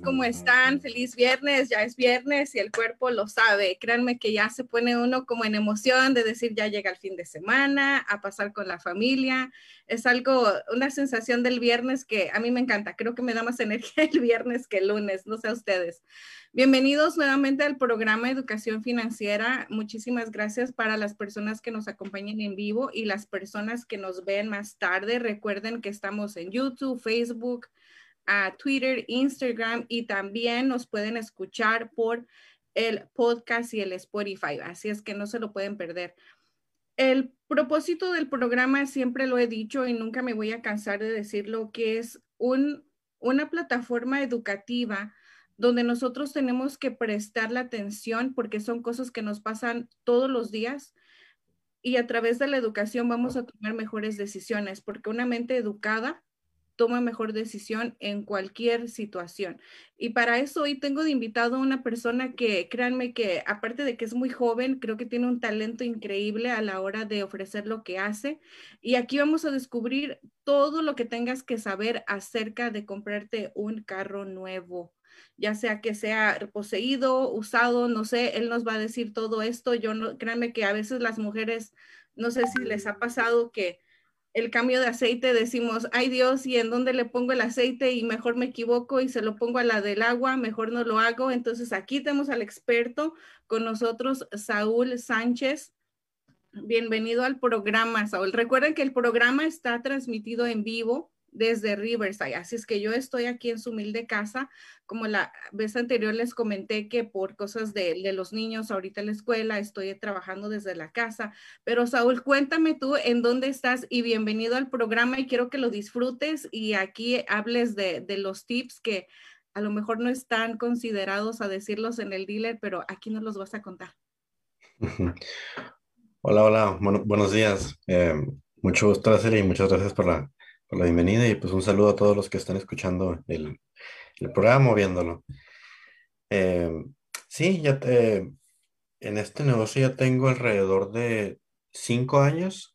¿Cómo están? Feliz viernes, ya es viernes y el cuerpo lo sabe. Créanme que ya se pone uno como en emoción de decir ya llega el fin de semana, a pasar con la familia. Es algo, una sensación del viernes que a mí me encanta. Creo que me da más energía el viernes que el lunes, no sé ustedes. Bienvenidos nuevamente al programa Educación Financiera. Muchísimas gracias para las personas que nos acompañan en vivo y las personas que nos ven más tarde. Recuerden que estamos en YouTube, Facebook, a Twitter, Instagram y también nos pueden escuchar por el podcast y el Spotify. Así es que no se lo pueden perder. El propósito del programa, siempre lo he dicho y nunca me voy a cansar de decirlo, que es un, una plataforma educativa donde nosotros tenemos que prestar la atención porque son cosas que nos pasan todos los días y a través de la educación vamos a tomar mejores decisiones porque una mente educada toma mejor decisión en cualquier situación. Y para eso hoy tengo de invitado a una persona que, créanme que aparte de que es muy joven, creo que tiene un talento increíble a la hora de ofrecer lo que hace. Y aquí vamos a descubrir todo lo que tengas que saber acerca de comprarte un carro nuevo ya sea que sea poseído, usado, no sé, él nos va a decir todo esto. Yo no, créanme que a veces las mujeres, no sé si les ha pasado que el cambio de aceite decimos, ay Dios, ¿y en dónde le pongo el aceite? Y mejor me equivoco y se lo pongo a la del agua, mejor no lo hago. Entonces aquí tenemos al experto con nosotros, Saúl Sánchez. Bienvenido al programa, Saúl. Recuerden que el programa está transmitido en vivo desde Riverside. Así es que yo estoy aquí en su humilde casa. Como la vez anterior les comenté que por cosas de, los niños ahorita en la escuela estoy trabajando desde la casa. Pero Saúl, cuéntame tú en dónde estás y bienvenido al programa y quiero que lo disfrutes y aquí hables de, de los tips que a lo mejor no están considerados a decirlos en el dealer, pero aquí nos los vas a contar. Hola, hola, buenos días. Eh, mucho gusto, y muchas gracias por la, la bienvenida y pues un saludo a todos los que están escuchando el, el programa o viéndolo. Eh, sí, ya en este negocio ya tengo alrededor de cinco años.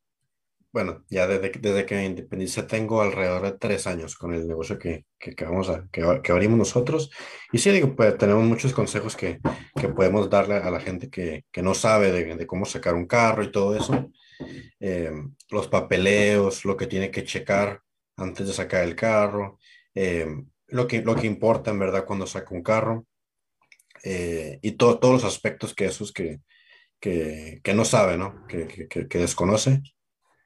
Bueno, ya desde, desde que me independicé tengo alrededor de tres años con el negocio que, que, vamos a, que, abrimos nosotros. Y sí, digo, pues tenemos muchos consejos que, podemos darle a la gente que, no sabe de, cómo sacar un carro y todo eso. Eh, los papeleos, lo que tiene que checar antes de sacar el carro, eh, lo, que, lo que importa en verdad cuando saca un carro eh, y todos los aspectos que esos que, que, que no sabe, ¿no? Que, que, desconoce.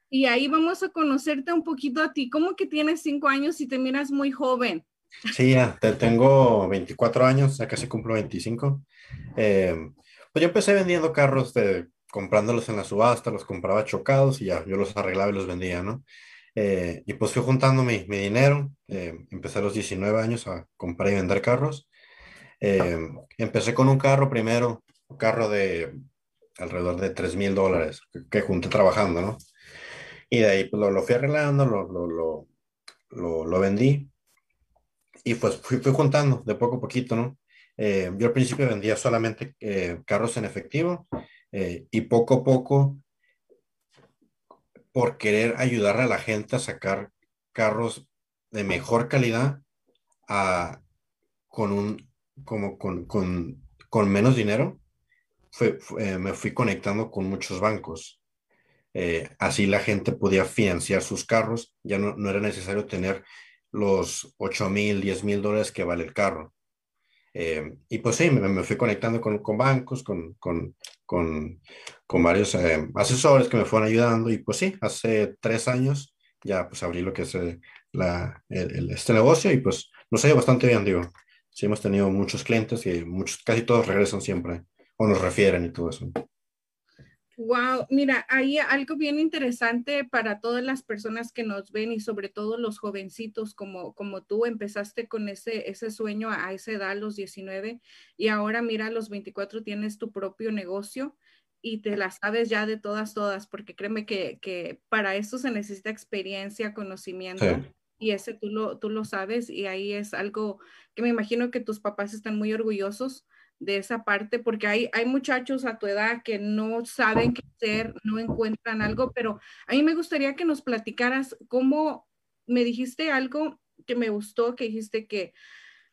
Y ahí vamos a conocerte un poquito a ti. ¿Cómo que tienes cinco años y te miras muy joven? Sí, ya, te, tengo 24 años, ya casi cumplo 25. Eh, pues yo empecé vendiendo carros, de, comprándolos en la subasta, los compraba chocados y ya, yo los arreglaba y los vendía, ¿no? Eh, y pues fui juntando mi, mi dinero, eh, empecé a los 19 años a comprar y vender carros. Eh, empecé con un carro primero, un carro de alrededor de 3 mil dólares que, junté trabajando, ¿no? Y de ahí pues, lo, lo fui arreglando, lo, lo, lo, lo, vendí y pues fui, fui, juntando de poco a poquito, ¿no? yo al principio vendía solamente carros en efectivo y poco a poco por querer ayudar a la gente a sacar carros de mejor calidad a, con, un, como con, con, con menos dinero, fue, fue, me fui conectando con muchos bancos. Eh, así la gente podía financiar sus carros, ya no, no era necesario tener los 8 mil, 10 mil dólares que vale el carro. Eh, y pues sí, me, me, fui conectando con, con bancos, con, con, con, con varios eh, asesores que me fueron ayudando y pues sí, hace tres años ya pues abrí lo que es eh, el, este negocio y pues nos ha ido bastante bien, digo. Sí, hemos tenido muchos clientes y muchos, casi todos regresan siempre o nos refieren y todo eso. Wow, mira, hay algo bien interesante para todas las personas que nos ven y sobre todo los jovencitos como, como tú empezaste con ese, ese sueño a esa edad, los 19, y ahora mira, a los 24 tienes tu propio negocio y te la sabes ya de todas, todas, porque créeme que, que para eso se necesita experiencia, conocimiento. Y ese tú lo, tú lo sabes y ahí es algo que me imagino que tus papás están muy orgullosos de esa parte, porque hay, hay muchachos a tu edad que no saben qué hacer, no encuentran algo, pero a mí me gustaría que nos platicaras cómo me dijiste algo que me gustó, que dijiste que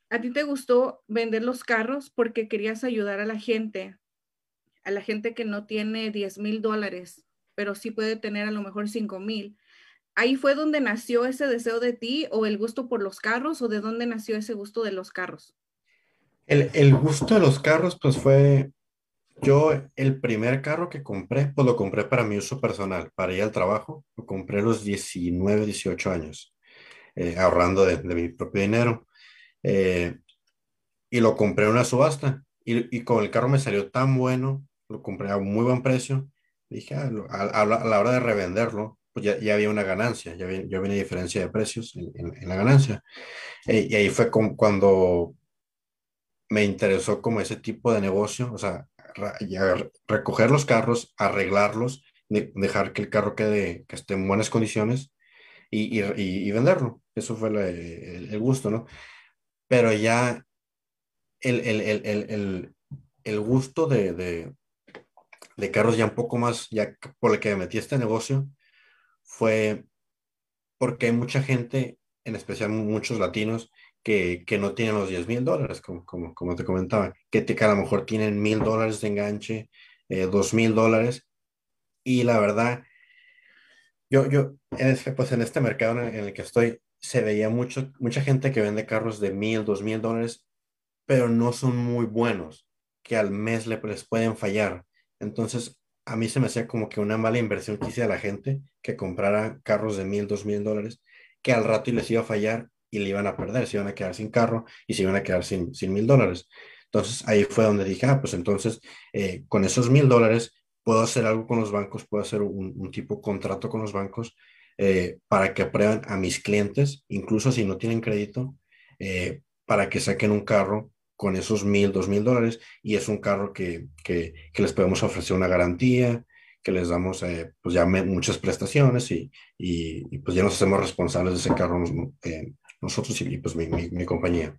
a ti te gustó vender los carros porque querías ayudar a la gente, a la gente que no tiene 10 mil dólares, pero sí puede tener a lo mejor 5 mil. ¿Ahí fue donde nació ese deseo de ti o el gusto por los carros o de dónde nació ese gusto de los carros? El, gusto de los carros, pues fue, yo el primer carro que compré, pues lo compré para mi uso personal, para ir al trabajo, lo compré a los 19, 18 años, eh, ahorrando de, mi propio dinero. Eh, y lo compré en una subasta y, con el carro me salió tan bueno, lo compré a un muy buen precio, dije, ah, a, la hora de revenderlo, pues ya, ya había una ganancia, ya había, ya una diferencia de precios en, la ganancia. Eh, y ahí fue cuando me interesó como ese tipo de negocio, o sea, recoger los carros, arreglarlos, dejar que el carro quede, que esté en buenas condiciones y, y, venderlo. Eso fue el, gusto, ¿no? Pero ya el, el, el gusto de, de, de, carros ya un poco más, ya por el que me metí este negocio, fue porque hay mucha gente, en especial muchos latinos, que, no tienen los 10 mil dólares, como, como, te comentaba, que, te, que a lo mejor tienen mil dólares de enganche, eh, dos mil dólares, y la verdad, yo, yo en este, pues en este mercado en el, que estoy, se veía mucho, mucha gente que vende carros de mil, dos mil dólares, pero no son muy buenos, que al mes le, les pueden fallar. Entonces, a mí se me hacía como que una mala inversión que hice a la gente que comprara carros de mil, dos mil dólares, que al rato les iba a fallar y le iban a perder, se iban a quedar sin carro y se iban a quedar sin, mil dólares. Entonces ahí fue donde dije, ah, pues entonces eh, con esos mil dólares puedo hacer algo con los bancos, puedo hacer un, un tipo contrato con los bancos eh, para que aprueben a mis clientes, incluso si no tienen crédito, eh, para que saquen un carro con esos mil, dos mil dólares y es un carro que, que, que, les podemos ofrecer una garantía, que les damos pues ya muchas prestaciones y, y, y, pues ya nos hacemos responsables de ese carro nosotros y pues mi, mi, compañía.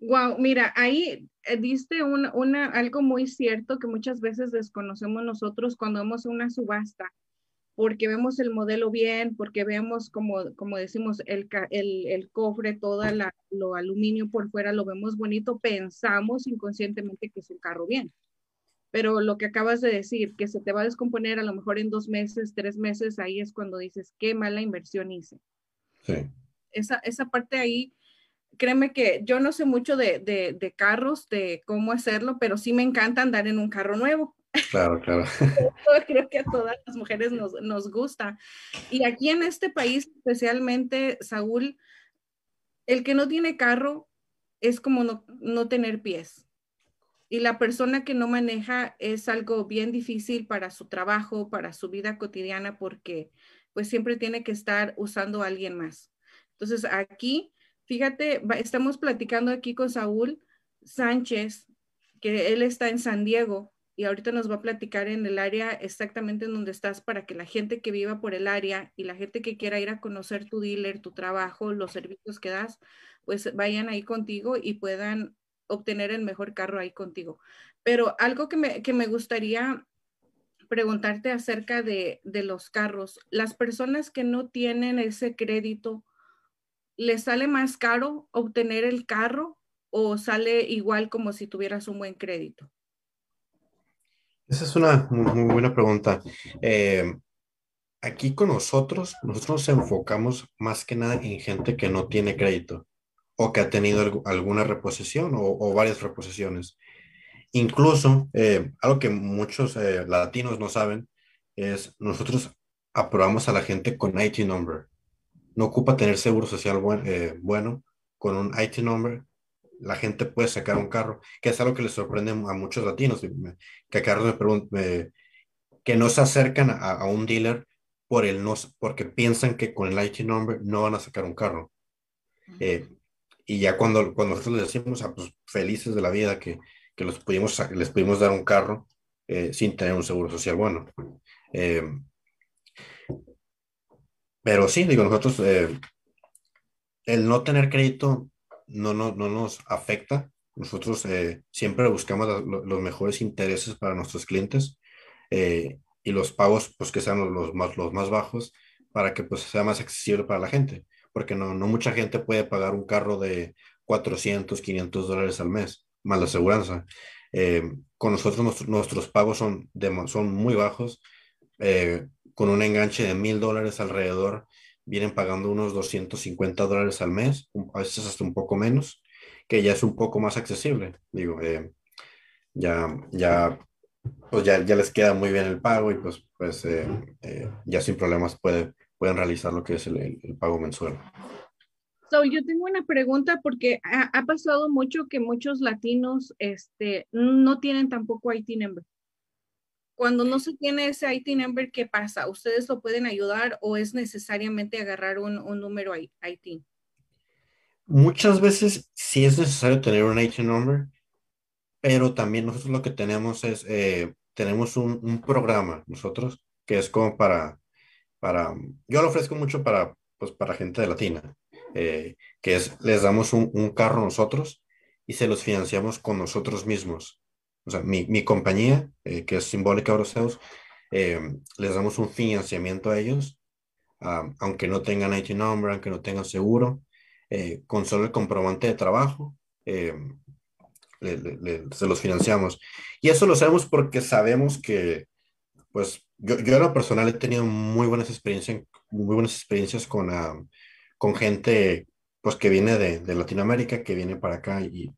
Wow, mira, ahí eh, diste una, una, algo muy cierto que muchas veces desconocemos nosotros cuando vemos una subasta, porque vemos el modelo bien, porque vemos, como, como decimos, el, el, el cofre, todo lo aluminio por fuera, lo vemos bonito, pensamos inconscientemente que es un carro bien. Pero lo que acabas de decir, que se te va a descomponer a lo mejor en dos meses, tres meses, ahí es cuando dices, qué mala inversión hice. Sí esa, esa parte ahí, créeme que yo no sé mucho de, de, carros, de cómo hacerlo, pero sí me encanta andar en un carro nuevo. Claro, claro. Creo que a todas las mujeres nos, nos gusta. Y aquí en este país, especialmente, Saúl, el que no tiene carro es como no, no tener pies. Y la persona que no maneja es algo bien difícil para su trabajo, para su vida cotidiana, porque pues siempre tiene que estar usando a alguien más. Entonces, aquí, fíjate, estamos platicando aquí con Saúl Sánchez, que él está en San Diego y ahorita nos va a platicar en el área exactamente en donde estás para que la gente que viva por el área y la gente que quiera ir a conocer tu dealer, tu trabajo, los servicios que das, pues vayan ahí contigo y puedan obtener el mejor carro ahí contigo. Pero algo que me, que me gustaría preguntarte acerca de, de los carros, las personas que no tienen ese crédito, ¿le sale más caro obtener el carro o sale igual como si tuvieras un buen crédito? Esa es una muy, buena pregunta. Eh, aquí con nosotros, nosotros nos enfocamos más que nada en gente que no tiene crédito o que ha tenido alguna reposición o, varias reposiciones. Incluso, eh, algo que muchos eh, latinos no saben es nosotros aprobamos a la gente con IT number no ocupa tener seguro social eh, bueno, con un IT number, la gente puede sacar un carro, que es algo que le sorprende a muchos latinos, que a Carlos me preguntan, que no se acercan a, un dealer por el no, porque piensan que con el IT number no van a sacar un carro. Eh, y ya cuando, cuando nosotros les decimos, a ah, pues, felices de la vida que, que los pudimos, les pudimos dar un carro eh, sin tener un seguro social bueno. Eh, pero sí, digo, nosotros, el no tener crédito no, no, no nos afecta. Nosotros siempre buscamos los mejores intereses para nuestros clientes y los pagos pues que sean los, más, los más bajos para que pues sea más accesible para la gente porque no, no mucha gente puede pagar un carro de 400, 500 dólares al mes, más la aseguranza. Eh, con nosotros nuestros pagos son, son muy bajos, eh, con un enganche de mil dólares alrededor, vienen pagando unos 250 dólares al mes, a veces hasta un poco menos, que ya es un poco más accesible. Digo, eh, ya, ya, pues ya, ya les queda muy bien el pago y pues, pues ya sin problemas puede, pueden realizar lo que es el, pago mensual. So, yo tengo una pregunta porque ha, pasado mucho que muchos latinos este, no tienen tampoco IT number. Cuando no se tiene ese IT number, ¿qué pasa? ¿Ustedes lo pueden ayudar o es necesariamente agarrar un, un número IT? Muchas veces sí es necesario tener un IT number, pero también nosotros lo que tenemos es, eh, tenemos un, un programa, nosotros, que es como para yo lo ofrezco mucho para, pues, para gente de Latina, eh, que es, les damos un, un, carro nosotros y se los financiamos con nosotros mismos. O sea, mi, mi compañía, eh, que es Simbólica Euroseus, eh, les damos un financiamiento a ellos, aunque no tengan IT number, aunque no tengan seguro, con solo el comprobante de trabajo, se los financiamos. Y eso lo hacemos porque sabemos que, pues, yo, yo en lo personal he tenido muy buenas experiencias, muy buenas experiencias con, ah, con gente pues, que viene de, de, Latinoamérica, que viene para acá y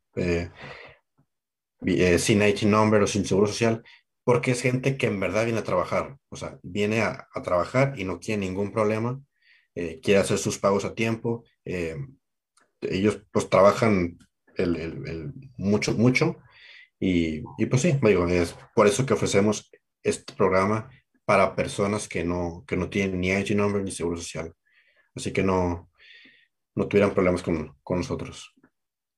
eh, sin IT number o sin seguro social, porque es gente que en verdad viene a trabajar, o sea, viene a, trabajar y no tiene ningún problema, eh, quiere hacer sus pagos a tiempo, ellos pues trabajan mucho, mucho, y, pues sí, digo, es por eso que ofrecemos este programa para personas que no, que no tienen ni IG number ni seguro social. Así que no, no tuvieran problemas con, con nosotros.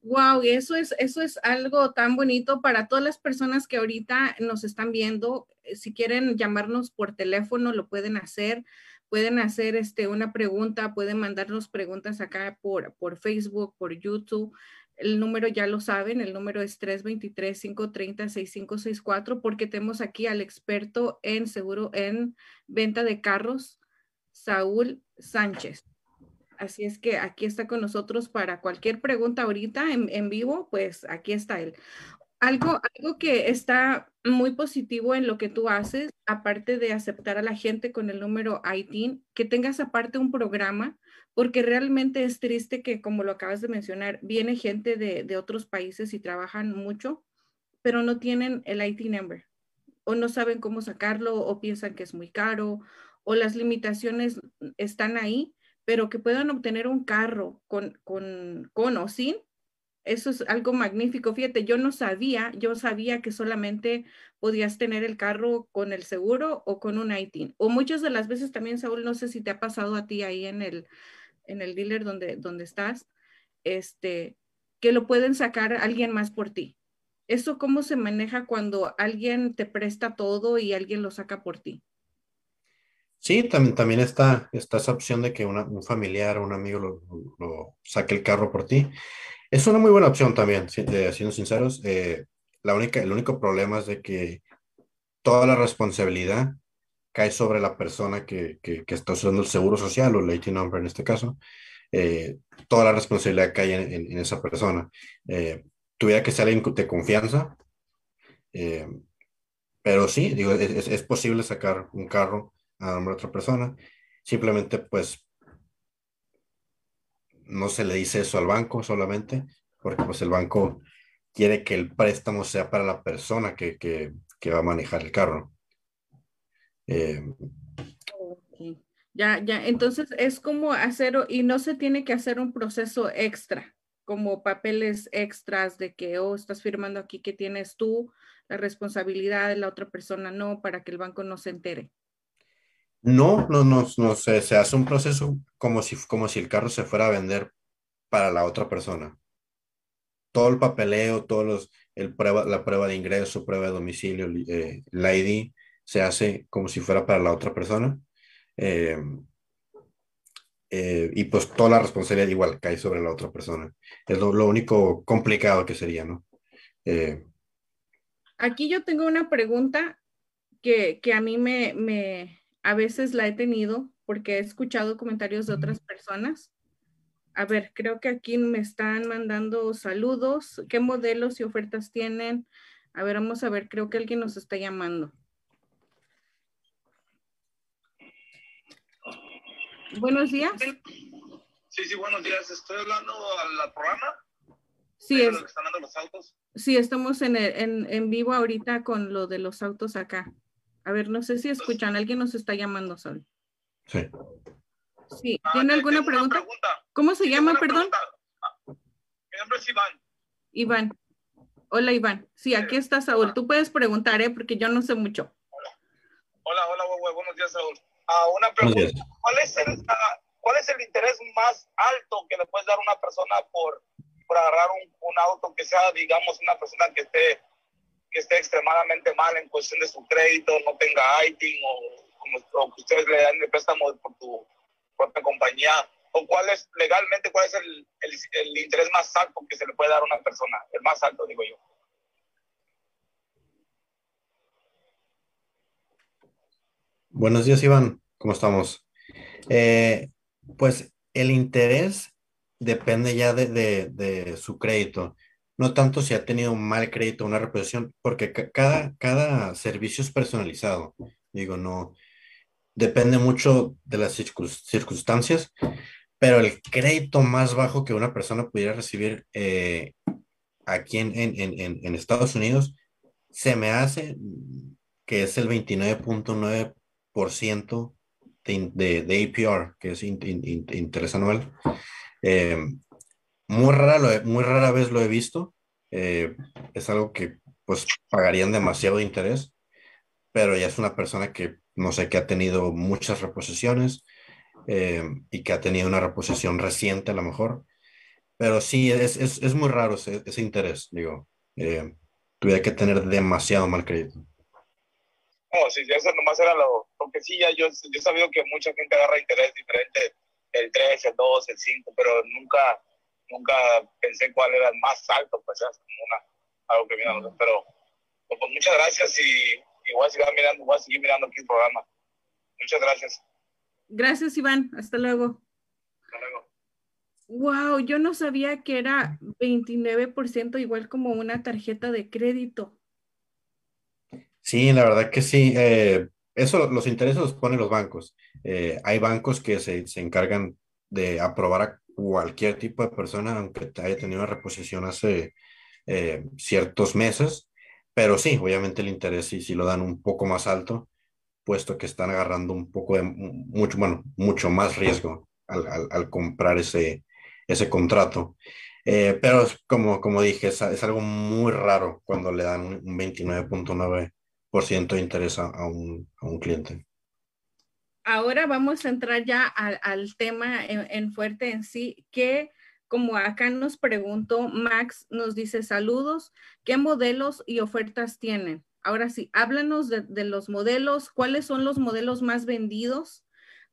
Wow, eso es, eso es algo tan bonito para todas las personas que ahorita nos están viendo. Eh, si quieren llamarnos por teléfono, lo pueden hacer. Pueden hacer este, una pregunta, pueden mandarnos preguntas acá por, por Facebook, por YouTube. El número ya lo saben, el número es 323-530-6564 porque tenemos aquí al experto en seguro en venta de carros, Saúl Sánchez. Así es que aquí está con nosotros para cualquier pregunta ahorita en, en vivo, pues aquí está él. Algo, algo que está muy positivo en lo que tú haces, aparte de aceptar a la gente con el número ITIN, que tengas aparte un programa porque realmente es triste que, como lo acabas de mencionar, viene gente de, otros países y trabajan mucho, pero no tienen el IT number o no saben cómo sacarlo o piensan que es muy caro o las limitaciones están ahí, pero que puedan obtener un carro con, con, con o sin, eso es algo magnífico. Fíjate, yo no sabía, yo sabía que solamente podías tener el carro con el seguro o con un ITIN. O muchas de las veces también, Saúl, no sé si te ha pasado a ti ahí en el, en el dealer donde, donde estás, este, que lo pueden sacar alguien más por ti. ¿Eso cómo se maneja cuando alguien te presta todo y alguien lo saca por ti? Sí, también, también está, está esa opción de que un familiar o un amigo lo, saque el carro por ti. Es una muy buena opción también, eh, siendo sinceros. Eh, la única, el único problema es de que toda la responsabilidad cae sobre la persona que, que, está usando el seguro social o el IT number en este caso. Eh, toda la responsabilidad cae en, en, esa persona. Eh, tuviera que ser alguien de confianza, pero sí, digo, es, es, posible sacar un carro a nombre de otra persona. Simplemente, pues, no se le dice eso al banco solamente, porque pues el banco quiere que el préstamo sea para la persona que, que, que va a manejar el carro. Eh, ya, ya, entonces es como hacer, y no se tiene que hacer un proceso extra, como papeles extras de que, oh, estás firmando aquí que tienes tú la responsabilidad de la otra persona no, para que el banco no se entere. No, no, no, no se, se hace un proceso como si, como si el carro se fuera a vender para la otra persona. Todo el papeleo, todos los, el prueba, la prueba de ingreso, prueba de domicilio, eh, la ID, se hace como si fuera para la otra persona. Eh, eh, y pues toda la responsabilidad igual cae sobre la otra persona. Es lo, único complicado que sería, ¿no? Aquí yo tengo una pregunta que, que a mí me, me, a veces la he tenido porque he escuchado comentarios de otras personas. A ver, creo que aquí me están mandando saludos. ¿Qué modelos y ofertas tienen? A ver, vamos a ver, creo que alguien nos está llamando. Buenos días. Sí, sí, buenos días. Estoy hablando al programa. Sí, es, están dando los autos. sí estamos en, en, en vivo ahorita con lo de los autos acá. A ver, no sé si escuchan, alguien nos está llamando, Sol. Sí. Sí, ah, ¿tiene alguna pregunta? ¿Cómo se llama, perdón? Ah, mi nombre es Iván. Iván. Hola, Iván. Sí, aquí está Saúl. Tú puedes preguntar, ¿eh? Porque yo no sé mucho. Hola, hola, hola, buenos días, Saúl. Ah, una pregunta. ¿Cuál es, el, ¿Cuál es el interés más alto que le puedes dar a una persona por, por agarrar un, un auto que sea, digamos, una persona que esté que esté extremadamente mal en cuestión de su crédito, no tenga ITIN o, que ustedes le dan el préstamo por tu propia compañía, o cuál es legalmente, cuál es el, el, interés más alto que se le puede dar a una persona, el más alto, digo yo. Buenos días, Iván. ¿Cómo estamos? Eh, pues el interés depende ya de, de, su crédito no tanto si ha tenido un mal crédito una reposición, porque cada, cada servicio es personalizado. Digo, no, depende mucho de las circunstancias, pero el crédito más bajo que una persona pudiera recibir eh, aquí en, en, Estados Unidos se me hace que es el 29.9% de, de, de, APR, que es interés anual. Eh, muy rara, muy rara vez lo he visto. Eh, es algo que pues pagarían demasiado interés, pero ya es una persona que no sé, que ha tenido muchas reposiciones eh, y que ha tenido una reposición reciente a lo mejor. Pero sí, es, es, es muy raro ese, ese, interés, digo. Eh, tuviera que tener demasiado mal crédito. No, sí, eso nomás era lo, porque sí, ya yo, yo he sabido que mucha gente agarra interés diferente, el 3, el 2, el 5, pero nunca, nunca pensé cuál era el más alto, pues es como una, algo que viene pero pues, pues, muchas gracias y, voy, a seguir mirando, voy a seguir mirando aquí el programa. Muchas gracias. Gracias, Iván. Hasta luego. Hasta luego. Wow, yo no sabía que era 29% igual como una tarjeta de crédito. Sí, la verdad que sí. Eh, eso, los intereses los ponen los bancos. Eh, hay bancos que se, se encargan de aprobar a cualquier tipo de persona, aunque haya tenido una reposición hace eh, ciertos meses, pero sí, obviamente el interés sí, sí lo dan un poco más alto, puesto que están agarrando un poco de, mucho, bueno, mucho más riesgo al, al, comprar ese, ese contrato. Eh, pero como, como dije, es, es, algo muy raro cuando le dan un 29.9% de interés a, un, a un cliente ahora vamos a entrar ya al, tema en, fuerte en sí, que como acá nos preguntó, Max nos dice saludos, ¿qué modelos y ofertas tienen? Ahora sí, háblanos de, los modelos, cuáles son los modelos más vendidos,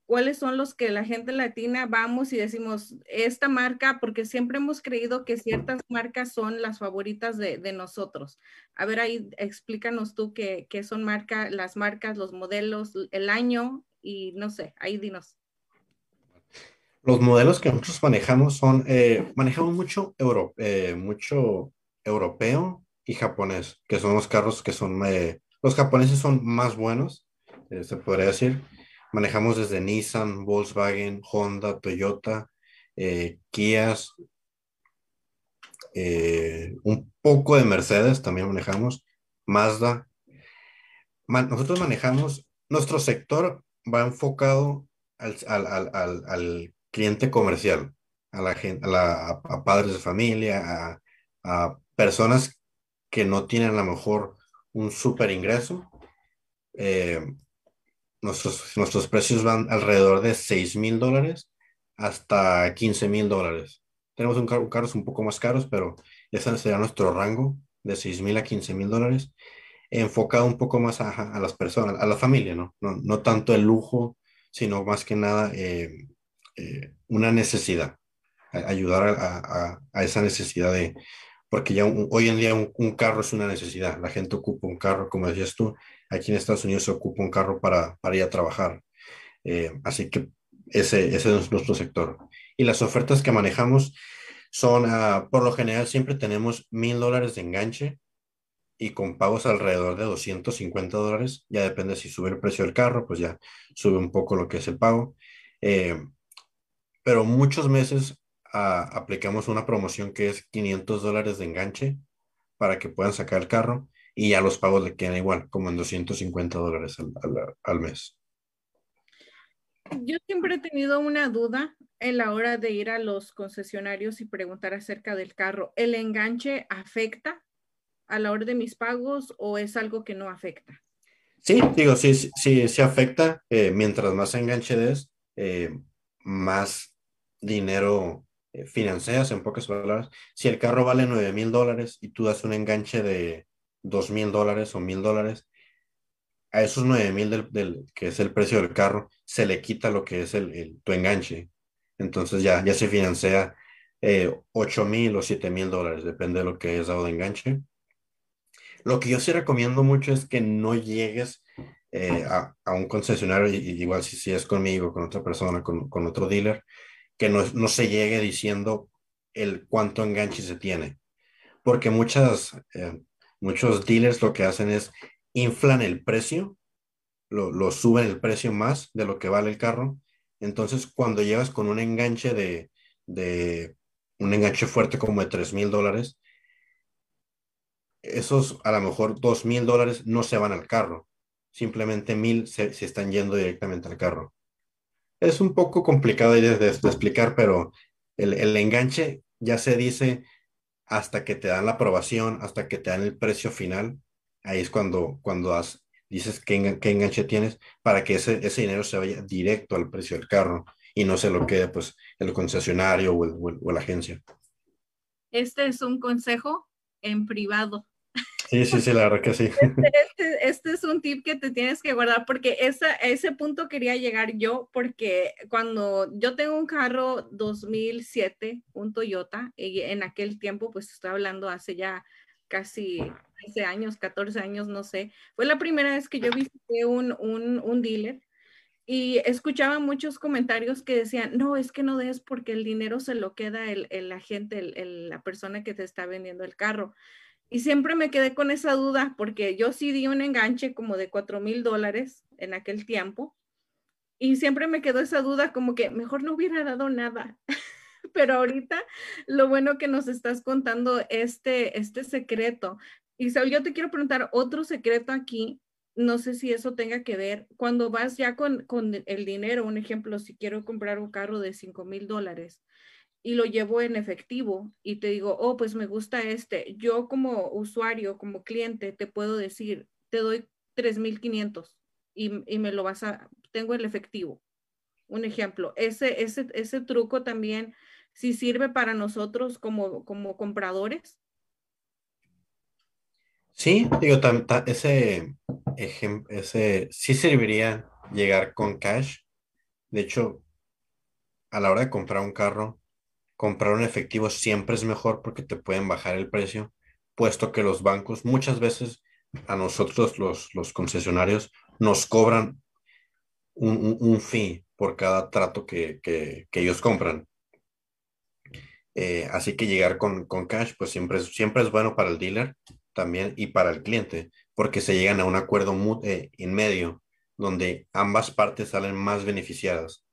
cuáles son los que la gente latina vamos y decimos, esta marca, porque siempre hemos creído que ciertas marcas son las favoritas de, nosotros. A ver, ahí explícanos tú qué, qué son las marcas, los modelos, el año y no sé, ahí dinos. Los modelos que nosotros manejamos son, eh, manejamos mucho, euro, eh, mucho europeo y japonés, que son los carros que son, eh, los japoneses son más buenos, se podría decir. Manejamos desde Nissan, Volkswagen, Honda, Toyota, Kia, un poco de Mercedes también manejamos, Mazda. nosotros manejamos, nuestro sector va enfocado al, al, al, al cliente comercial, a, la a, padres de familia, a, personas que no tienen a lo mejor un super ingreso. Eh, nuestros, nuestros precios van alrededor de 6 mil dólares hasta 15 mil dólares. Tenemos un carro, carros un poco más caros, pero ese sería nuestro rango de 6 mil a 15 mil dólares, enfocado un poco más a, las personas, a la familia, ¿no? No, no tanto el lujo, sino más que nada eh, eh, una necesidad, ayudar a, esa necesidad de, porque ya hoy en día un, carro es una necesidad, la gente ocupa un carro, como decías tú, aquí en Estados Unidos se ocupa un carro para, para ir a trabajar, eh, así que ese, ese es nuestro sector. Y las ofertas que manejamos son, uh, por lo general, siempre tenemos mil dólares de enganche y con pagos alrededor de 250 dólares. Ya depende si sube el precio del carro, pues ya sube un poco lo que es el pago. Eh, pero muchos meses uh, aplicamos una promoción que es 500 dólares de enganche para que puedan sacar el carro y ya los pagos le quedan igual, como en 250 dólares al, al, al mes. Yo siempre he tenido una duda en la hora de ir a los concesionarios y preguntar acerca del carro. ¿El enganche afecta a la hora de mis pagos o es algo que no afecta? Sí, digo, sí, sí, sí afecta. Eh, mientras más enganche des, eh, más dinero eh, financias, en pocas palabras. Si el carro vale 9 mil dólares y tú das un enganche de 2 mil dólares o mil dólares, a esos 9 mil del, que es el precio del carro, se le quita lo que es el, tu enganche. Entonces ya, ya se financia eh, 8 mil o 7 mil dólares, depende de lo que hayas dado de enganche. Lo que yo sí recomiendo mucho es que no llegues eh, a, un concesionario, igual si, es conmigo, con otra persona, con, con otro dealer, que no, se llegue diciendo el cuánto enganche se tiene. Porque muchas, eh, muchos dealers lo que hacen es inflan el precio, lo, suben el precio más de lo que vale el carro. Entonces, cuando llegas con un enganche de, de un enganche fuerte como de 3 mil dólares, esos a lo mejor 2 mil dólares no se van al carro, simplemente mil se, están yendo directamente al carro. Es un poco complicado de, de, de explicar, pero el, el, enganche ya se dice hasta que te dan la aprobación, hasta que te dan el precio final, ahí es cuando, cuando dices qué, enganche tienes para que ese, ese dinero se vaya directo al precio del carro y no se lo quede pues el concesionario o la agencia. Este es un consejo en privado. Sí, sí, sí, la verdad que sí. Este, este, este, es un tip que te tienes que guardar porque esa, a ese punto quería llegar yo porque cuando yo tengo un carro 2007, un Toyota, y en aquel tiempo, pues estoy hablando hace ya casi 13 años, 14 años, no sé, fue la primera vez que yo visité un, un, un dealer y escuchaba muchos comentarios que decían, no, es que no des porque el dinero se lo queda el, el agente, el, el, la persona que te está vendiendo el carro. Y siempre me quedé con esa duda porque yo sí di un enganche como de 4 mil dólares en aquel tiempo. Y siempre me quedó esa duda como que mejor no hubiera dado nada. Pero ahorita lo bueno que nos estás contando este, este secreto. Isabel, yo te quiero preguntar otro secreto aquí. No sé si eso tenga que ver. Cuando vas ya con, con el dinero, un ejemplo, si quiero comprar un carro de 5 mil dólares, y lo llevo en efectivo y te digo, oh, pues me gusta este. Yo como usuario, como cliente, te puedo decir, te doy 3,500 y, y me lo vas a, tengo el efectivo. Un ejemplo, ese, ese, ese truco también, si sirve para nosotros como, como compradores. Sí, digo, ese, ese sí serviría llegar con cash. De hecho, a la hora de comprar un carro, comprar un efectivo siempre es mejor porque te pueden bajar el precio, puesto que los bancos muchas veces a nosotros los, los concesionarios nos cobran un, un, fee por cada trato que, que, que ellos compran. Eh, así que llegar con, con cash, pues siempre es, siempre es bueno para el dealer también y para el cliente, porque se llegan a un acuerdo eh, en medio donde ambas partes salen más beneficiadas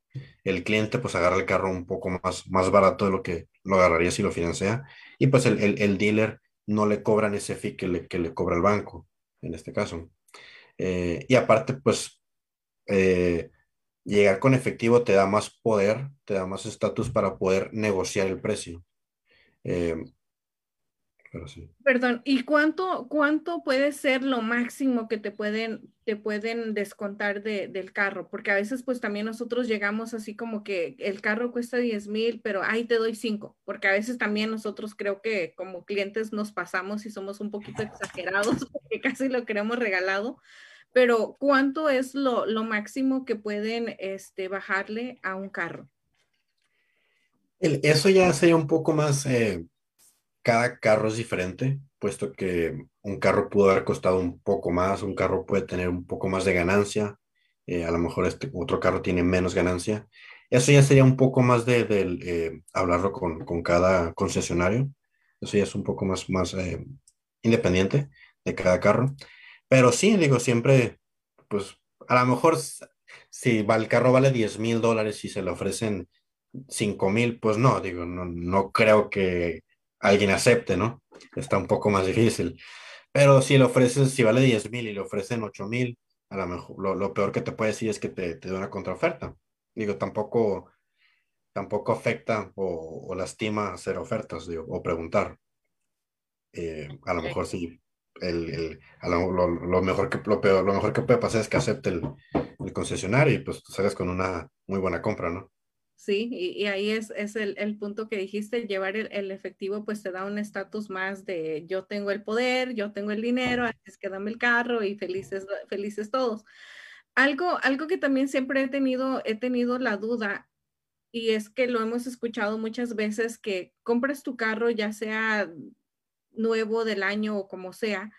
el cliente pues agarra el carro un poco más, más barato de lo que lo agarraría si lo financia y pues el, el, el dealer no le cobran ese fee que le, que le cobra el banco en este caso. Eh, y aparte pues eh, llegar con efectivo te da más poder, te da más estatus para poder negociar el precio. Eh, pero sí. Perdón, ¿y cuánto, cuánto puede ser lo máximo que te pueden, te pueden descontar de, del carro? Porque a veces pues también nosotros llegamos así como que el carro cuesta 10 mil, pero ahí te doy 5, porque a veces también nosotros creo que como clientes nos pasamos y somos un poquito exagerados porque casi lo queremos regalado. Pero ¿cuánto es lo, lo máximo que pueden este, bajarle a un carro? El, eso ya sería un poco más... Eh cada carro es diferente, puesto que un carro pudo haber costado un poco más, un carro puede tener un poco más de ganancia, eh, a lo mejor este otro carro tiene menos ganancia. Eso ya sería un poco más de, eh, hablarlo con, con, cada concesionario. Eso ya es un poco más, más eh, independiente de cada carro. Pero sí, digo, siempre, pues a lo mejor si el carro vale 10 mil dólares y se le ofrecen 5 mil, pues no, digo, no, no creo que alguien acepte, ¿no? Está un poco más difícil. Pero si le ofreces, si vale 10 mil y le ofrecen 8 mil, a lo mejor lo, peor que te puede decir es que te, te da una contraoferta. Digo, tampoco, tampoco afecta o, lastima hacer ofertas digo, o preguntar. Eh, a lo mejor sí, el, lo, mejor que, lo, peor, lo mejor que puede pasar es que acepte el, el concesionario y pues salgas con una muy buena compra, ¿no? Sí, y, ahí es, es el, el, punto que dijiste, llevar el, el efectivo pues te da un estatus más de yo tengo el poder, yo tengo el dinero, es que dame el carro y felices, felices todos. Algo, algo que también siempre he tenido, he tenido la duda y es que lo hemos escuchado muchas veces que compras tu carro ya sea nuevo del año o como sea,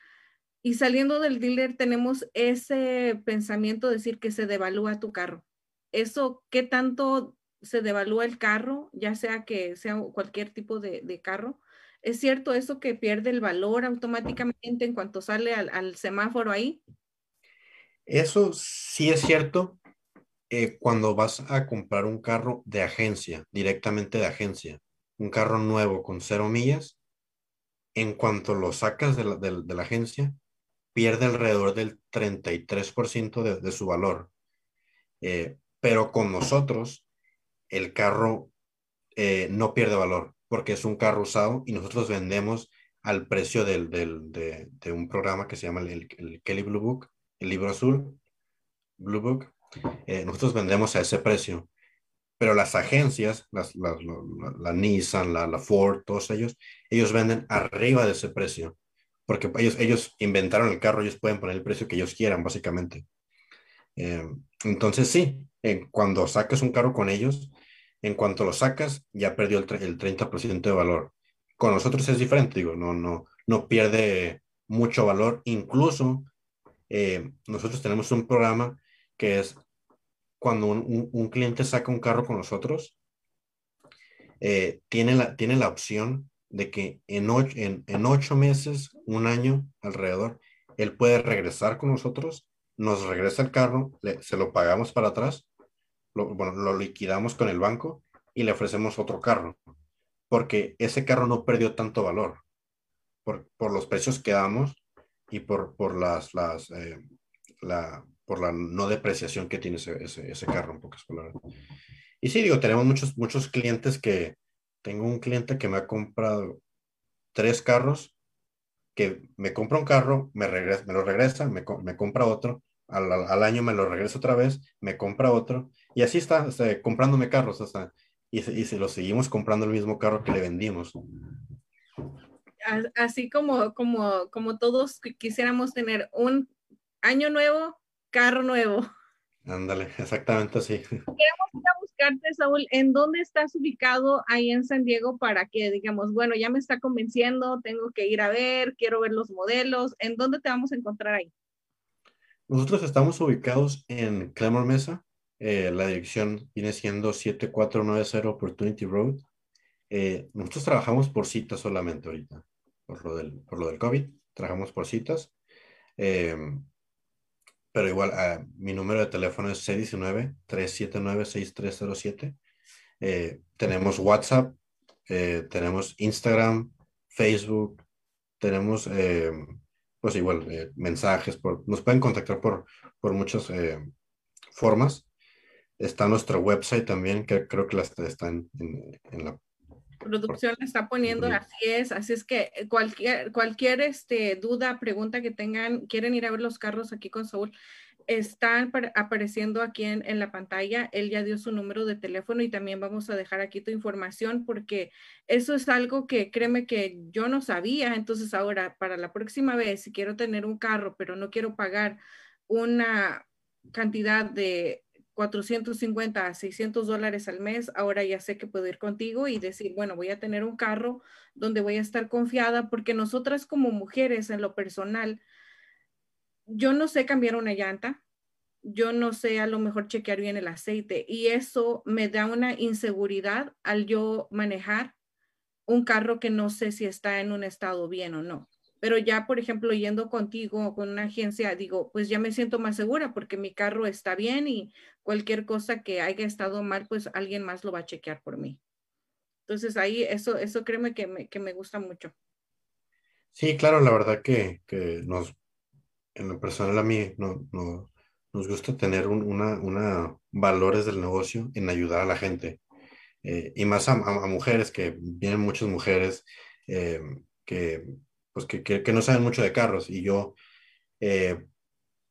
y saliendo del dealer tenemos ese pensamiento de decir que se devalúa tu carro. ¿Eso qué tanto se devalúa el carro, ya sea que sea cualquier tipo de, carro. ¿Es cierto eso que pierde el valor automáticamente en cuanto sale al, semáforo ahí? Eso sí es cierto eh, cuando vas a comprar un carro de agencia, directamente de agencia, un carro nuevo con cero millas, en cuanto lo sacas de la, agencia, pierde alrededor del 33% de, de su valor. Eh, pero con nosotros, el carro eh, no pierde valor porque es un carro usado y nosotros vendemos al precio del, de, un programa que se llama el, Kelly Blue Book, el libro azul, Blue Book. Eh, nosotros vendemos a ese precio, pero las agencias, las, la, Nissan, la, Ford, todos ellos, ellos venden arriba de ese precio, porque ellos, ellos inventaron el carro, ellos pueden poner el precio que ellos quieran, básicamente. Eh, entonces, sí, cuando saques un carro con ellos, en cuanto lo sacas, ya perdió el, el 30% de valor. Con nosotros es diferente, digo, no, no, no pierde mucho valor. Incluso eh, nosotros tenemos un programa que es cuando un, cliente saca un carro con nosotros, eh, tiene, la, tiene la opción de que en ocho, en, en ocho meses, un año alrededor, él puede regresar con nosotros, nos regresa el carro, se lo pagamos para atrás lo, bueno, lo liquidamos con el banco y le ofrecemos otro carro, porque ese carro no perdió tanto valor por, por los precios que damos y por, por las, las eh, la, por la no depreciación que tiene ese, ese, carro, en pocas palabras. Y sí, digo, tenemos muchos, muchos clientes que, tengo un cliente que me ha comprado tres carros, que me compra un carro, me, regresa, me lo regresa, me, me compra otro, al, al, año me lo regresa otra vez, me compra otro, y así está, comprándome carros, hasta, y, y se lo seguimos comprando el mismo carro que le vendimos. Así como, como, como todos quisiéramos tener un año nuevo, carro nuevo. Ándale, exactamente así. Queremos ir a buscarte, Saúl, ¿en dónde estás ubicado ahí en San Diego para que digamos, bueno, ya me está convenciendo, tengo que ir a ver, quiero ver los modelos, ¿en dónde te vamos a encontrar ahí? Nosotros estamos ubicados en Clemor Mesa, eh, la dirección viene siendo 7490 Opportunity Road. Eh, nosotros trabajamos por citas solamente ahorita, por lo del, por lo del COVID, trabajamos por citas. Eh, pero igual, ah, mi número de teléfono es 619-379-6307. tenemos WhatsApp, tenemos Instagram, Facebook, tenemos, pues igual, mensajes, por, nos pueden contactar por, por muchas formas. Está nuestro website también, que creo que está en, en, la Producción está poniendo, así es, así es que eh, cualquier, cualquier este, duda, pregunta que tengan, quieren ir a ver los carros aquí con Saúl, están apareciendo aquí en, en, la pantalla. Él ya dio su número de teléfono y también vamos a dejar aquí tu información porque eso es algo que créeme que yo no sabía. Entonces ahora, para la próxima vez, si quiero tener un carro, pero no quiero pagar una cantidad de 450 a 600 dólares al mes, ahora ya sé que puedo ir contigo y decir, bueno, voy a tener un carro donde voy a estar confiada, porque nosotras como mujeres en lo personal, yo no sé cambiar una llanta, yo no sé a lo mejor chequear bien el aceite y eso me da una inseguridad al yo manejar un carro que no sé si está en un estado bien o no. Pero ya, por ejemplo, yendo contigo con una agencia, digo, pues ya me siento más segura porque mi carro está bien y cualquier cosa que haya estado mal, pues alguien más lo va a chequear por mí. Entonces ahí, eso, eso créeme que me, que me gusta mucho. Sí, claro, la verdad que, que nos, en lo personal a mí no, no nos gusta tener una, una, valores del negocio en ayudar a la gente. Eh, y más a, mujeres, que vienen muchas mujeres eh, que pues que, que, no saben mucho de carros y yo eh,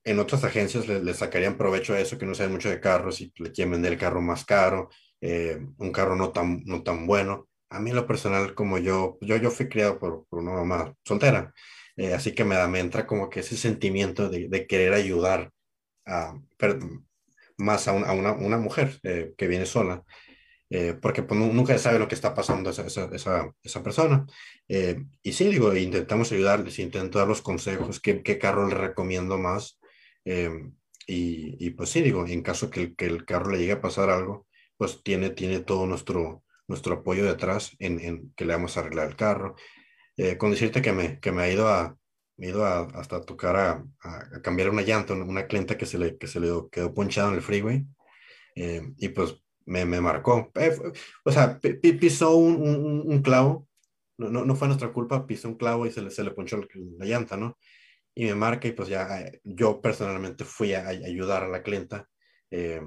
en otras agencias le, sacarían provecho a eso, que no saben mucho de carros y le quieren vender el carro más caro, eh, un carro no tan, no tan bueno. A mí lo personal, como yo, yo, yo fui criado por, por una mamá soltera, eh, así que me, da, me entra como que ese sentimiento de, querer ayudar a, más a, a una, una, mujer que viene sola. Eh, porque pues, nunca sabe lo que está pasando esa, esa, esa, persona. Eh, y sí, digo, intentamos ayudarles, intento dar los consejos, qué, qué carro le recomiendo más. Eh, y, y, pues sí, digo, en caso que el, que el carro le llegue a pasar algo, pues tiene, tiene todo nuestro, nuestro apoyo detrás en, en que le vamos a arreglar el carro. con decirte que me, que me ha ido a, me ido a, hasta tocar a, a, cambiar una llanta, una, clienta que se le, que se le quedó ponchada en el freeway. y pues me, me marcó. Eh, o sea, pisó un, un, un clavo, no, no, no, fue nuestra culpa, pisó un clavo y se le, se le ponchó la llanta, ¿no? Y me marca y pues ya eh, yo personalmente fui a, ayudar a la clienta eh,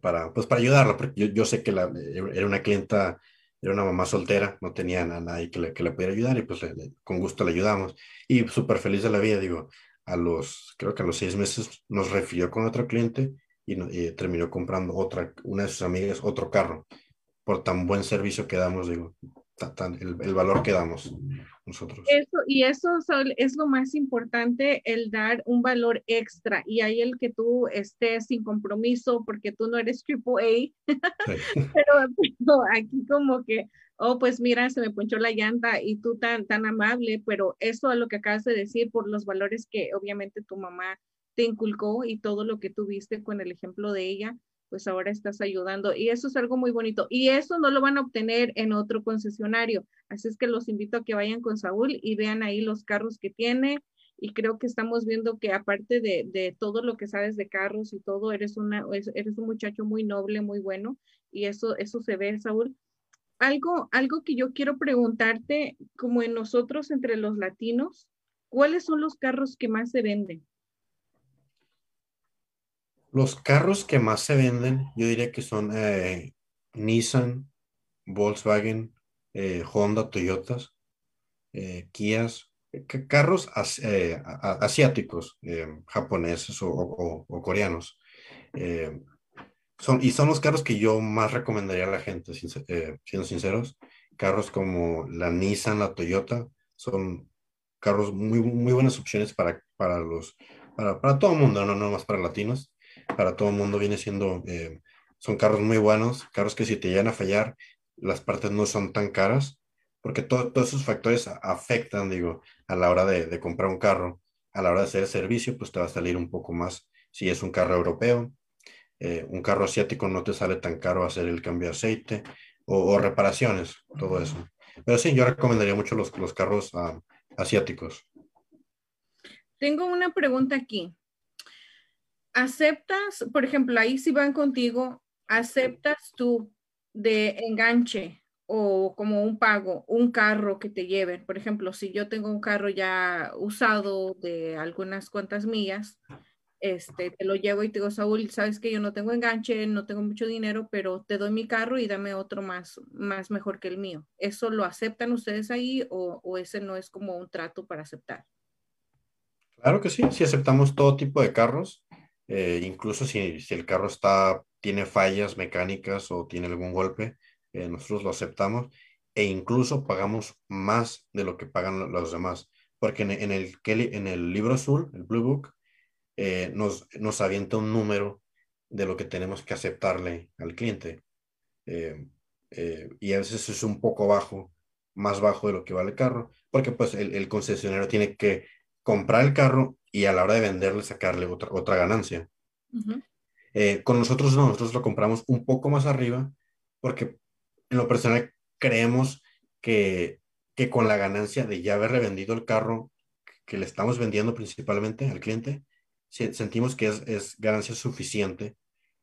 para, pues para ayudarla, porque yo, yo sé que la, era una clienta, era una mamá soltera, no tenía a nadie que le, que le pudiera ayudar y pues con gusto le ayudamos. Y súper feliz de la vida, digo, a los, creo que a los seis meses nos refirió con otro cliente y, terminó comprando otra, una de sus amigas, otro carro, por tan buen servicio que damos, digo, tan, el, el, valor que damos nosotros. Eso, y eso es lo más importante, el dar un valor extra y ahí el que tú estés sin compromiso porque tú no eres triple A, pero, aquí como que, oh, pues mira, se me ponchó la llanta y tú tan, tan amable, pero eso es lo que acabas de decir por los valores que obviamente tu mamá inculcó y todo lo que tuviste con el ejemplo de ella, pues ahora estás ayudando. Y eso es algo muy bonito. Y eso no lo van a obtener en otro concesionario. Así es que los invito a que vayan con Saúl y vean ahí los carros que tiene. Y creo que estamos viendo que aparte de, de todo lo que sabes de carros y todo, eres, una, eres un muchacho muy noble, muy bueno. Y eso, eso se ve, Saúl. Algo, algo que yo quiero preguntarte, como en nosotros entre los latinos, ¿cuáles son los carros que más se venden? Los carros que más se venden, yo diría que son eh, Nissan, Volkswagen, eh, Honda, Toyotas, eh, Kias, carros asiáticos, japoneses o, coreanos. son, y son los carros que yo más recomendaría a la gente, siendo sinceros. Carros como la Nissan, la Toyota, son carros muy, muy buenas opciones para, para los, para, para todo el mundo, no, no más para latinos para todo el mundo viene siendo, eh, son carros muy buenos, carros que si te llegan a fallar, las partes no son tan caras, porque todos esos factores afectan, digo, a la hora de, comprar un carro, a la hora de hacer servicio, pues te va a salir un poco más si es un carro europeo. Eh, un carro asiático no te sale tan caro hacer el cambio de aceite o, reparaciones, todo eso. Pero sí, yo recomendaría mucho los, los carros uh, asiáticos. Tengo una pregunta aquí aceptas, por ejemplo, ahí si van contigo, aceptas tú de enganche o como un pago, un carro que te lleven. Por ejemplo, si yo tengo un carro ya usado de algunas cuantas millas este, te lo llevo y te digo, Saúl, sabes que yo no tengo enganche, no tengo mucho dinero, pero te doy mi carro y dame otro más, más mejor que el mío. ¿Eso lo aceptan ustedes ahí o, o ese no es como un trato para aceptar? Claro que sí, sí aceptamos todo tipo de carros, eh, incluso si, si, el carro está, tiene fallas mecánicas o tiene algún golpe, eh, nosotros lo aceptamos e incluso pagamos más de lo que pagan los demás, porque en, en el, en el libro azul, el Blue Book, eh, nos, nos avienta un número de lo que tenemos que aceptarle al cliente. Y a veces es un poco bajo, más bajo de lo que vale el carro, porque pues el, el, concesionario tiene que comprar el carro y a la hora de venderle sacarle otra, otra ganancia. Uh -huh. con nosotros no, nosotros lo compramos un poco más arriba, porque en lo personal creemos que, que con la ganancia de ya haber revendido el carro que le estamos vendiendo principalmente al cliente, sentimos que es, es ganancia suficiente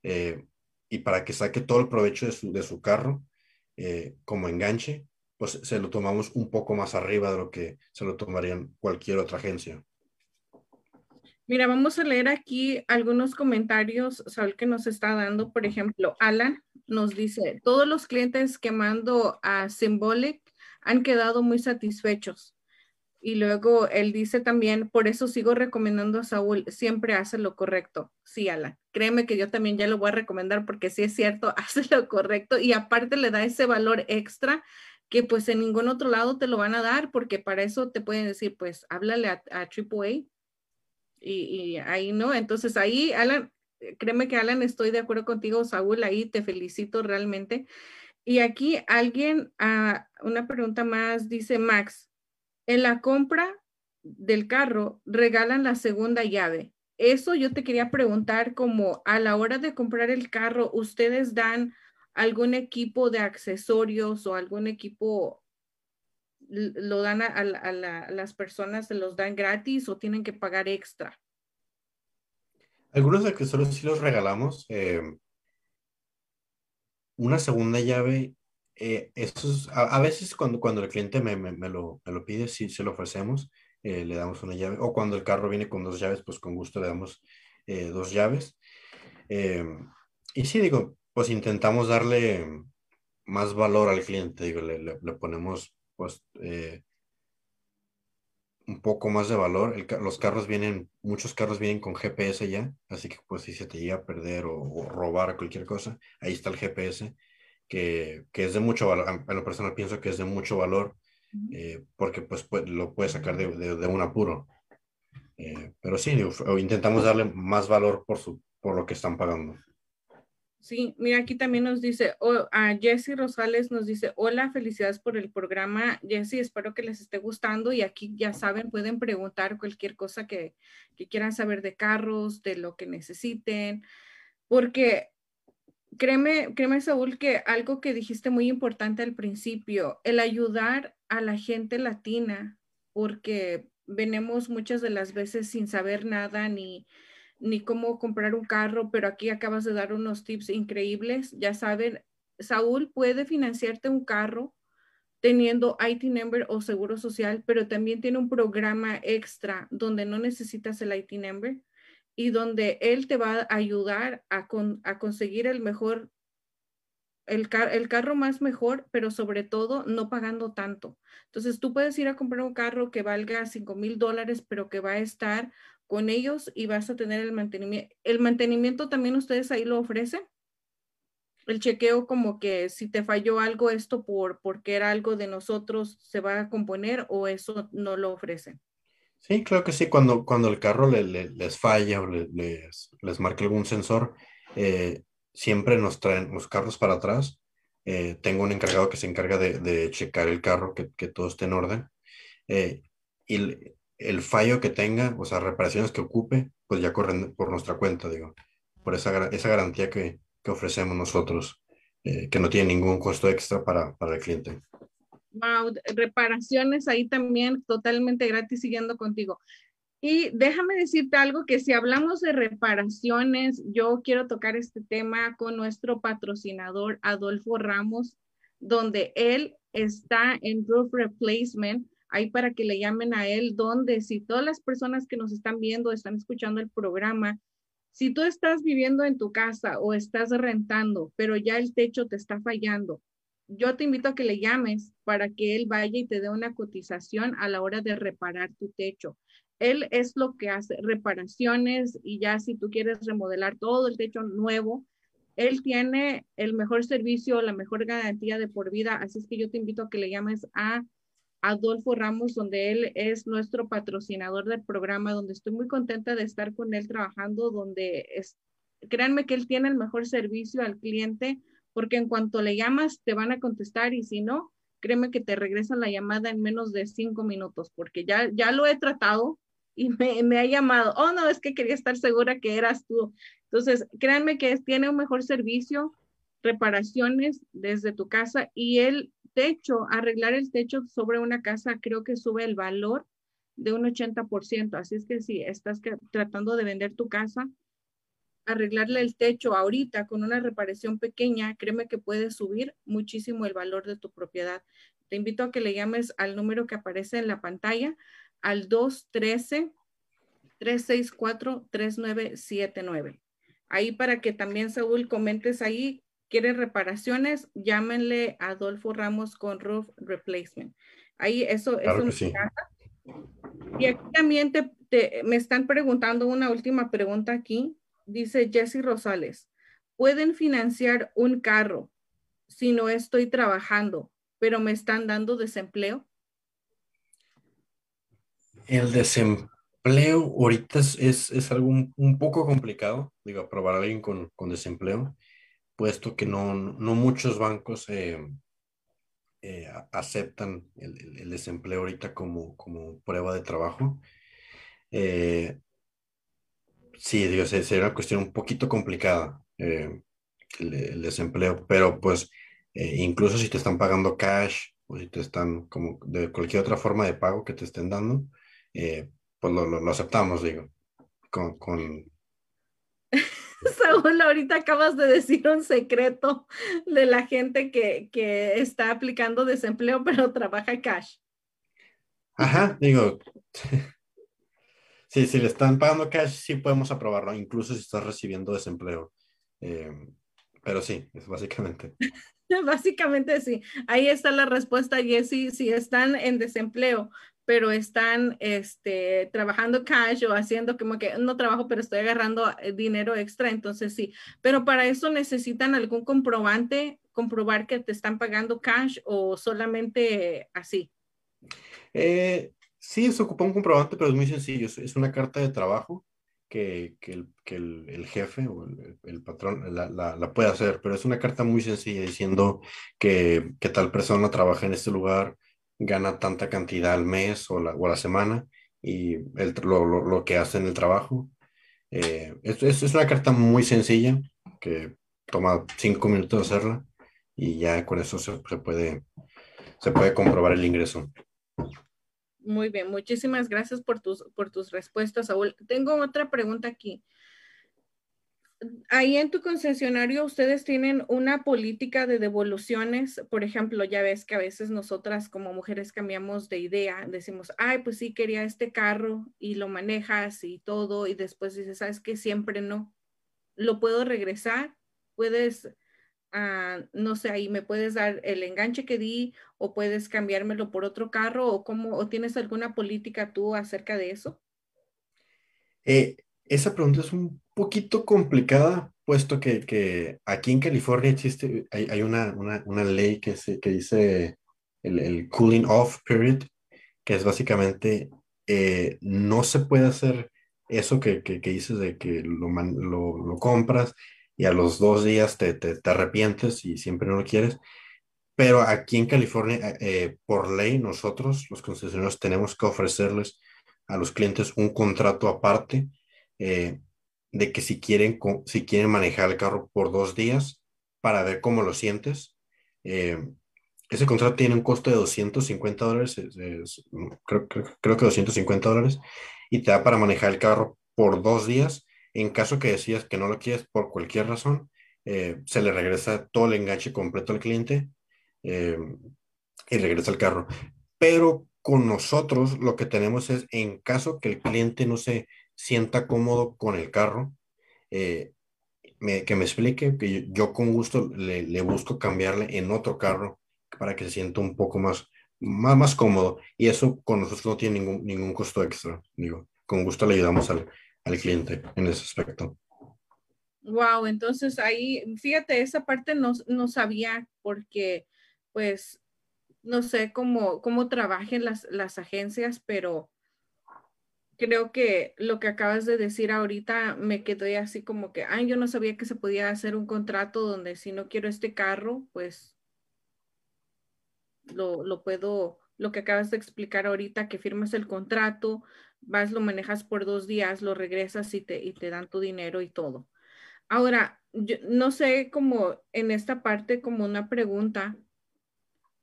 eh, y para que saque todo el provecho de su, de su carro eh, como enganche, pues se lo tomamos un poco más arriba de lo que se lo tomarían cualquier otra agencia. Mira, vamos a leer aquí algunos comentarios, Saúl, que nos está dando. Por ejemplo, Alan nos dice, todos los clientes que mando a Symbolic han quedado muy satisfechos. Y luego él dice también, por eso sigo recomendando a Saúl, siempre hace lo correcto. Sí, Alan, créeme que yo también ya lo voy a recomendar porque sí es cierto, hace lo correcto y aparte le da ese valor extra que pues en ningún otro lado te lo van a dar porque para eso te pueden decir, pues háblale a, a AAA y, ahí no. Entonces ahí, Alan, créeme que Alan, estoy de acuerdo contigo, Saúl, ahí te felicito realmente. Y aquí alguien, uh, una pregunta más, dice Max, en la compra del carro regalan la segunda llave. Eso yo te quería preguntar como a la hora de comprar el carro, ¿ustedes dan algún equipo de accesorios o algún equipo lo dan a, a, la, a, las personas, se los dan gratis o tienen que pagar extra? Algunos accesorios sí los regalamos. Eh, una segunda llave, eh, eso es, a, a, veces cuando, cuando el cliente me, me, me, lo, me lo, pide, sí se lo ofrecemos, eh, le damos una llave. O cuando el carro viene con dos llaves, pues con gusto le damos eh, dos llaves. y sí, digo, pues intentamos darle más valor al cliente, digo, le, le, le ponemos pues eh, un poco más de valor. El, los carros vienen, muchos carros vienen con GPS ya, así que pues si se te llega a perder o, o robar cualquier cosa, ahí está el GPS, que, que, es de mucho valor, a lo personal pienso que es de mucho valor, eh, porque pues, pues, lo puedes sacar de, de, de un apuro. Eh, pero sí, intentamos darle más valor por, su, por lo que están pagando. Sí, mira, aquí también nos dice, oh, a Jesse Rosales nos dice, hola, felicidades por el programa. Jesse, espero que les esté gustando y aquí ya saben, pueden preguntar cualquier cosa que, que quieran saber de carros, de lo que necesiten, porque créeme, créeme, Saúl, que algo que dijiste muy importante al principio, el ayudar a la gente latina, porque venimos muchas de las veces sin saber nada ni ni cómo comprar un carro, pero aquí acabas de dar unos tips increíbles. Ya saben, Saúl puede financiarte un carro teniendo IT number o seguro social, pero también tiene un programa extra donde no necesitas el IT number y donde él te va a ayudar a, con, a conseguir el mejor, el, car el carro más mejor, pero sobre todo no pagando tanto. Entonces tú puedes ir a comprar un carro que valga 5 mil dólares, pero que va a estar con ellos y vas a tener el mantenimiento. ¿El mantenimiento también ustedes ahí lo ofrecen? El chequeo como que si te falló algo esto por porque era algo de nosotros se va a componer o eso no lo ofrecen. Sí, creo que sí. Cuando, cuando el carro le, le, les falla o le, les, les marca algún sensor, eh, siempre nos traen los carros para atrás. Eh, tengo un encargado que se encarga de, de checar el carro, que, que, todo esté en orden. Eh, y el fallo que tenga, o sea, reparaciones que ocupe, pues ya corren por nuestra cuenta, digo, por esa, esa garantía que, que ofrecemos nosotros, eh, que no tiene ningún costo extra para, para el cliente. Wow, reparaciones ahí también totalmente gratis siguiendo contigo. Y déjame decirte algo que si hablamos de reparaciones, yo quiero tocar este tema con nuestro patrocinador Adolfo Ramos, donde él está en Roof Replacement ahí para que le llamen a él, donde si todas las personas que nos están viendo, están escuchando el programa, Si tú estás viviendo en tu casa o estás rentando, pero ya el techo te está fallando, yo te invito a que le llames para que él vaya y te dé una cotización a la hora de reparar tu techo. Él es lo que hace reparaciones y ya si tú quieres remodelar todo el techo nuevo, él tiene el mejor servicio, la mejor garantía de por vida. Así es que yo te invito a que le llames a Adolfo Ramos, donde él es nuestro patrocinador del programa, donde estoy muy contenta de estar con él trabajando, donde es, créanme que él tiene el mejor servicio al cliente, porque en cuanto le llamas te van a contestar y si no, créeme que te regresan la llamada en menos de cinco minutos, porque ya, ya lo he tratado y me, me ha llamado, oh no, es que quería estar segura que eras tú. Entonces, créanme que tiene un mejor servicio, reparaciones desde tu casa y el techo, arreglar el techo sobre una casa creo que sube el valor de un 80%. Así es que si estás tratando de vender tu casa, arreglarle el techo ahorita con una reparación pequeña, créeme que puede subir muchísimo el valor de tu propiedad. Te invito a que le llames al número que aparece en la pantalla, al 213-364-3979. Ahí para que también, Saúl, comentes ahí, quieren reparaciones, llámenle a Adolfo Ramos con Roof Replacement. Ahí eso, es eso sí. Y aquí también te, me están preguntando una última pregunta aquí. Dice Jesse Rosales, ¿pueden financiar un carro si no estoy trabajando, pero me están dando desempleo? El desempleo Empleo ahorita es, algo un, poco complicado, digo, aprobar a alguien con, desempleo, puesto que no, muchos bancos eh, eh, aceptan el, desempleo ahorita como, como prueba de trabajo. Eh, sí, digo, sería una cuestión un poquito complicada el, desempleo, pero pues incluso si te están pagando cash o si te están como de cualquier otra forma de pago que te estén dando, pues lo, aceptamos, digo, con... Saúl, ahorita acabas de decir un secreto de la gente que, que está aplicando desempleo, pero trabaja cash. Ajá, digo, sí, si le están pagando cash, sí podemos aprobarlo, incluso si estás recibiendo desempleo. Eh, pero sí, es básicamente. Básicamente sí. Ahí está la respuesta, Jessy. Si están en desempleo, pero están este, trabajando cash o haciendo como que no trabajo, pero estoy agarrando eh, dinero extra, entonces sí. Pero para eso necesitan algún comprobante, comprobar que te están pagando cash o solamente así. Eh, sí, se ocupa un comprobante, pero es muy sencillo. Es una carta de trabajo que, que, el, que el, jefe o el, patrón la, la, la, puede hacer, pero es una carta muy sencilla diciendo que, que tal persona trabaja en este lugar, gana tanta cantidad al mes o la, o la semana y el, lo, lo, que hace en el trabajo. Eh, es, es, una carta muy sencilla que toma cinco minutos hacerla y ya con eso se, se, puede, se puede comprobar el ingreso. Muy bien, muchísimas gracias por tus, por tus respuestas, Saúl. Tengo otra pregunta aquí ahí en tu concesionario ustedes tienen una política de devoluciones. Por ejemplo, ya ves que a veces nosotras como mujeres cambiamos de idea, decimos, ay, pues sí, quería este carro y lo manejas y todo, y después dices, sabes que siempre no. ¿Lo puedo regresar? Puedes, ah, no sé, ahí me puedes dar el enganche que di o puedes cambiármelo por otro carro o cómo, o tienes alguna política tú acerca de eso? Eh, esa pregunta es un poquito complicada, puesto que, aquí en California existe, hay, una, ley que, se, que dice el, cooling off period, que es básicamente eh, no se puede hacer eso que, que, dices de que lo, lo, compras y a los dos días te, te, arrepientes y siempre no lo quieres. Pero aquí en California, eh, por ley, nosotros, los concesionarios, tenemos que ofrecerles a los clientes un contrato aparte eh, de que si quieren, si quieren manejar el carro por dos días para ver cómo lo sientes. Eh, ese contrato tiene un costo de 250 dólares, creo, creo, que 250 dólares, y te da para manejar el carro por dos días. En caso que decías que no lo quieres por cualquier razón, eh, se le regresa todo el enganche completo al cliente y regresa el carro. Pero con nosotros lo que tenemos es, en caso que el cliente no se sienta cómodo con el carro, eh, que me explique, que yo, con gusto le, busco cambiarle en otro carro para que se sienta un poco más, más, más cómodo. Y eso con nosotros no tiene ningún, ningún costo extra. Digo, con gusto le ayudamos al, al cliente en ese aspecto. Wow, entonces ahí, fíjate, esa parte no, no sabía porque, pues, no sé cómo, cómo trabajen las, las agencias, pero creo que lo que acabas de decir ahorita me quedé así como que, ay, yo no sabía que se podía hacer un contrato donde si no quiero este carro, pues lo, lo puedo, lo que acabas de explicar ahorita, que firmas el contrato, vas, lo manejas por dos días, lo regresas y te, y te dan tu dinero y todo. Ahora, yo no sé como en esta parte como una pregunta,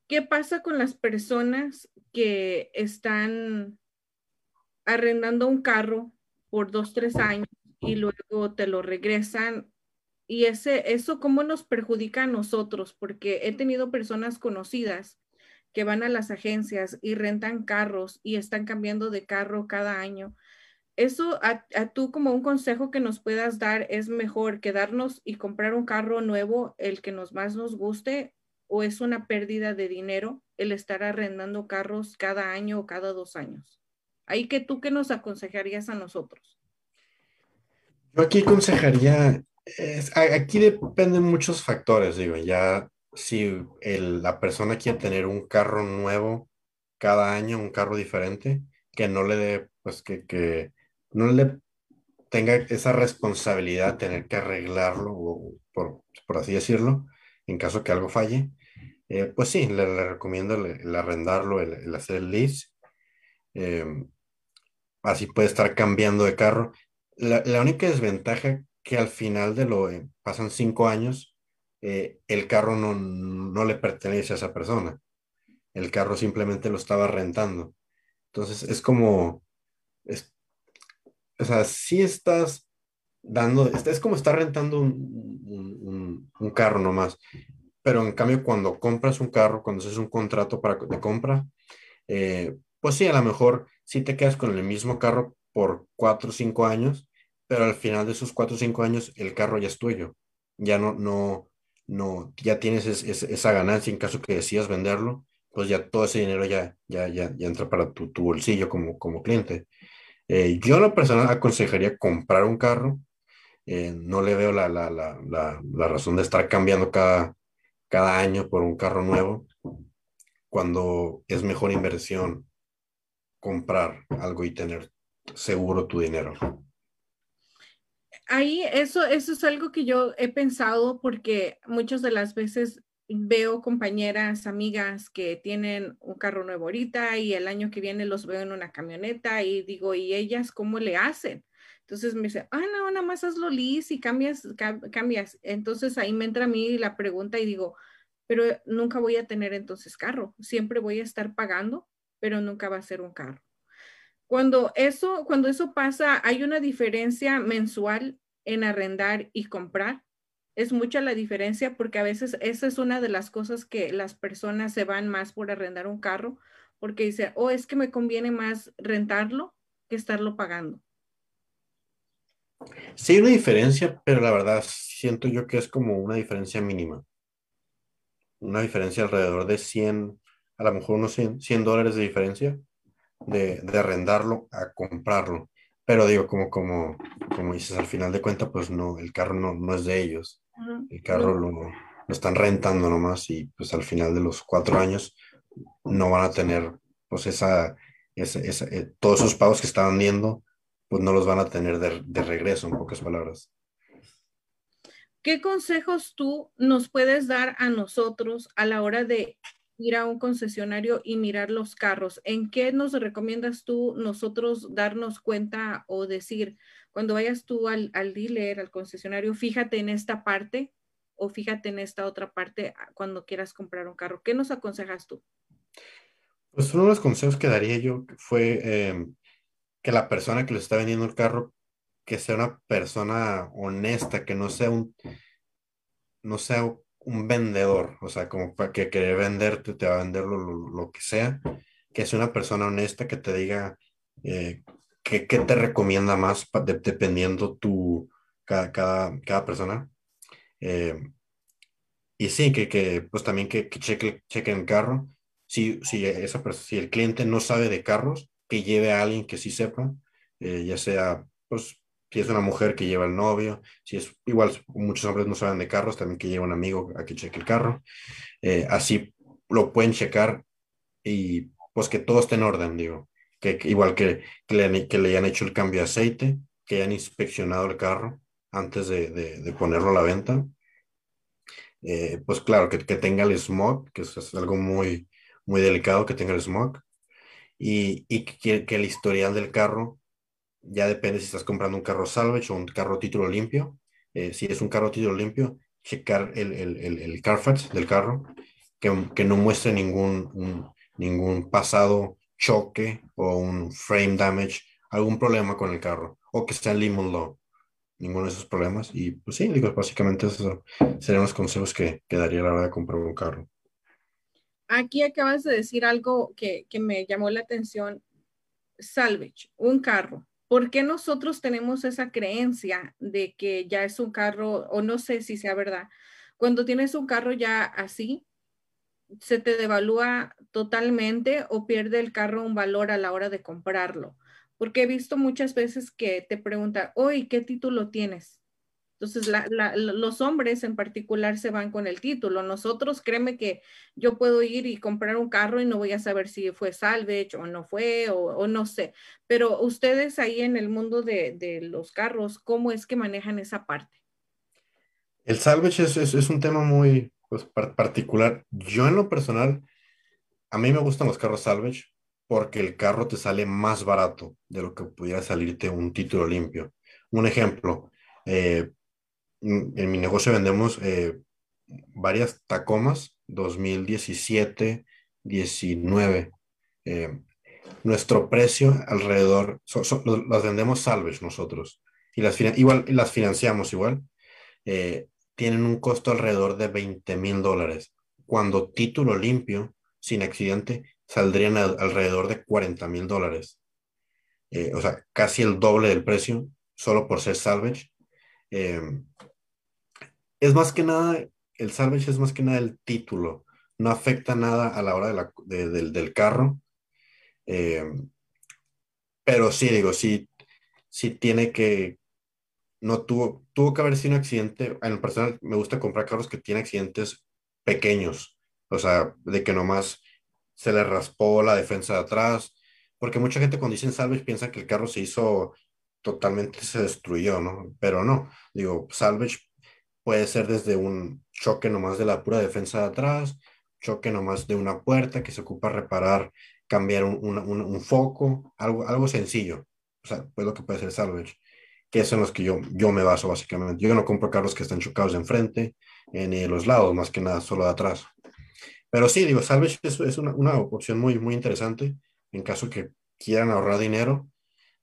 ¿qué pasa con las personas que están arrendando un carro por dos, tres años y luego te lo regresan. Y ese, eso cómo nos perjudica a nosotros, porque he tenido personas conocidas que van a las agencias y rentan carros y están cambiando de carro cada año. Eso a, tú como un consejo que nos puedas dar es mejor quedarnos y comprar un carro nuevo, el que nos más nos guste, o es una pérdida de dinero el estar arrendando carros cada año o cada dos años. Ahí que tú qué nos aconsejarías a nosotros. Yo aquí aconsejaría, aquí dependen muchos factores, digo, ya si la persona quiere tener un carro nuevo cada año, un carro diferente, que no le dé, pues que, que no le tenga esa responsabilidad de tener que arreglarlo, por, por así decirlo, en caso que algo falle, eh, pues sí, le, recomiendo el, arrendarlo, el, hacer el lease. Em, así puede estar cambiando de carro. La, única desventaja que al final de lo, eh, pasan cinco años, eh, el carro no, no, le pertenece a esa persona. El carro simplemente lo estaba rentando. Entonces es como, es, o sea, si estás dando, es como estar rentando un, un, carro nomás. Pero en cambio, cuando compras un carro, cuando haces un contrato para, de compra, eh, pues sí, a lo mejor sí te quedas con el mismo carro por cuatro o cinco años, pero al final de esos cuatro o cinco años el carro ya es tuyo. Ya no, no, no, ya tienes esa ganancia en caso que decidas venderlo, pues ya todo ese dinero ya, ya, ya, ya entra para tu, tu, bolsillo como, como cliente. Eh, yo lo personal aconsejaría comprar un carro. Eh, no le veo la, la, la, la, razón de estar cambiando cada, cada año por un carro nuevo cuando es mejor inversión comprar algo y tener seguro tu dinero. Ahí eso, eso es algo que yo he pensado porque muchas de las veces veo compañeras, amigas que tienen un carro nuevo ahorita y el año que viene los veo en una camioneta y digo, ¿y ellas cómo le hacen? Entonces me dice, ah, no, nada más hazlo lis y cambias, cambias. Entonces ahí me entra a mí la pregunta y digo, pero nunca voy a tener entonces carro, siempre voy a estar pagando pero nunca va a ser un carro. Cuando eso, cuando eso pasa, hay una diferencia mensual en arrendar y comprar. Es mucha la diferencia porque a veces esa es una de las cosas que las personas se van más por arrendar un carro porque dicen, oh, es que me conviene más rentarlo que estarlo pagando. Sí, hay una diferencia, pero la verdad siento yo que es como una diferencia mínima. Una diferencia alrededor de 100, a lo mejor unos 100, dólares de diferencia de, de, arrendarlo a comprarlo. Pero digo, como, como, como dices, al final de cuentas, pues no, el carro no, no es de ellos. El carro lo, lo, están rentando nomás y pues al final de los cuatro años no van a tener pues esa, esa, esa eh, todos esos pagos que estaban viendo, pues no los van a tener de, de regreso, en pocas palabras. ¿Qué consejos tú nos puedes dar a nosotros a la hora de ir a un concesionario y mirar los carros. ¿En qué nos recomiendas tú nosotros darnos cuenta o decir, cuando vayas tú al, al dealer, al concesionario, fíjate en esta parte o fíjate en esta otra parte ah, cuando quieras comprar un carro? ¿Qué nos aconsejas tú? Pues uno de los consejos que daría yo fue em, que la persona que le está vendiendo el carro, que sea una persona honesta, que no sea un, no sea un vendedor, o sea, como para que quiere venderte, te va a vender lo, que sea, que sea una persona honesta que te diga eh, qué te recomienda más dependiendo tu, cada, cada, cada persona. Eh, y sí, que, que pues también que, que cheque, cheque el carro. Si, si, esa, si el cliente no sabe de carros, que lleve a alguien que sí sepa, eh, ya sea, pues, si es una mujer que lleva al novio, si es igual, muchos hombres no saben de carros, también que lleva un amigo a que cheque el carro. Eh, así lo pueden checar y pues que todo esté en orden, digo. Que, igual que, que, le, hayan hecho el cambio de aceite, que hayan inspeccionado el carro antes de, de, ponerlo a la venta. Eh, pues claro, que, tenga el smog, que es algo muy, muy delicado que tenga el smog. Y, y que, el historial del carro ya depende si estás comprando un carro salvage o un carro título limpio. Eh, si es un carro título limpio, checar el, el, el, Carfax del carro, que, que no muestre ningún, ningún pasado choque o un frame damage, algún problema con el carro, o que sea limon low, ninguno de esos problemas. Y pues sí, digo, básicamente esos serían los consejos que, que daría a la hora de comprar un carro. Aquí acabas de decir algo que, que me llamó la atención. Salvage, un carro. ¿Por qué nosotros tenemos esa creencia de que ya es un carro, o no sé si sea verdad, cuando tienes un carro ya así, se te devalúa totalmente o pierde el carro un valor a la hora de comprarlo? Porque he visto muchas veces que te preguntan, oye, ¿qué título tienes? Entonces, los hombres en particular se van con el título. Nosotros, créeme que yo puedo ir y comprar un carro y no voy a saber si fue salvage o no fue o, no sé. Pero ustedes ahí en el mundo de, los carros, ¿cómo es que manejan esa parte? El salvage es un tema muy pues, particular. Yo en lo personal, a mí me gustan los carros salvage porque el carro te sale más barato de lo que pudiera salirte un título limpio. Un ejemplo, eh, en mi negocio vendemos eh, varias Tacomas 2017, 19. Eh, nuestro precio alrededor, las vendemos salvage nosotros y las, igual, las financiamos igual. Eh, tienen un costo alrededor de 20 mil dólares. Cuando título limpio, sin accidente, saldrían alrededor de 40 mil dólares. Eh, o sea, casi el doble del precio, solo por ser salvage. Es más que nada, el salvage es más que nada el título, no afecta nada a la hora de la, de, de, del carro. Eh, pero sí, digo, sí, sí tiene que, no tuvo, tuvo que haber sido un accidente. En el personal me gusta comprar carros que tienen accidentes pequeños, o sea, de que nomás se le raspó la defensa de atrás, porque mucha gente cuando dicen salvage piensa que el carro se hizo totalmente, se destruyó, ¿no? Pero no, digo, salvage puede ser desde un choque nomás de la pura defensa de atrás, choque nomás de una puerta que se ocupa reparar, cambiar un, un, un, foco, algo, algo sencillo. O sea, pues lo que puede ser salvage, que son los que yo, yo me baso básicamente. Yo no compro carros que están chocados de enfrente, eh, ni de los lados, más que nada, solo de atrás. Pero sí, digo, salvage es, es una, una, opción muy, muy interesante en caso que quieran ahorrar dinero.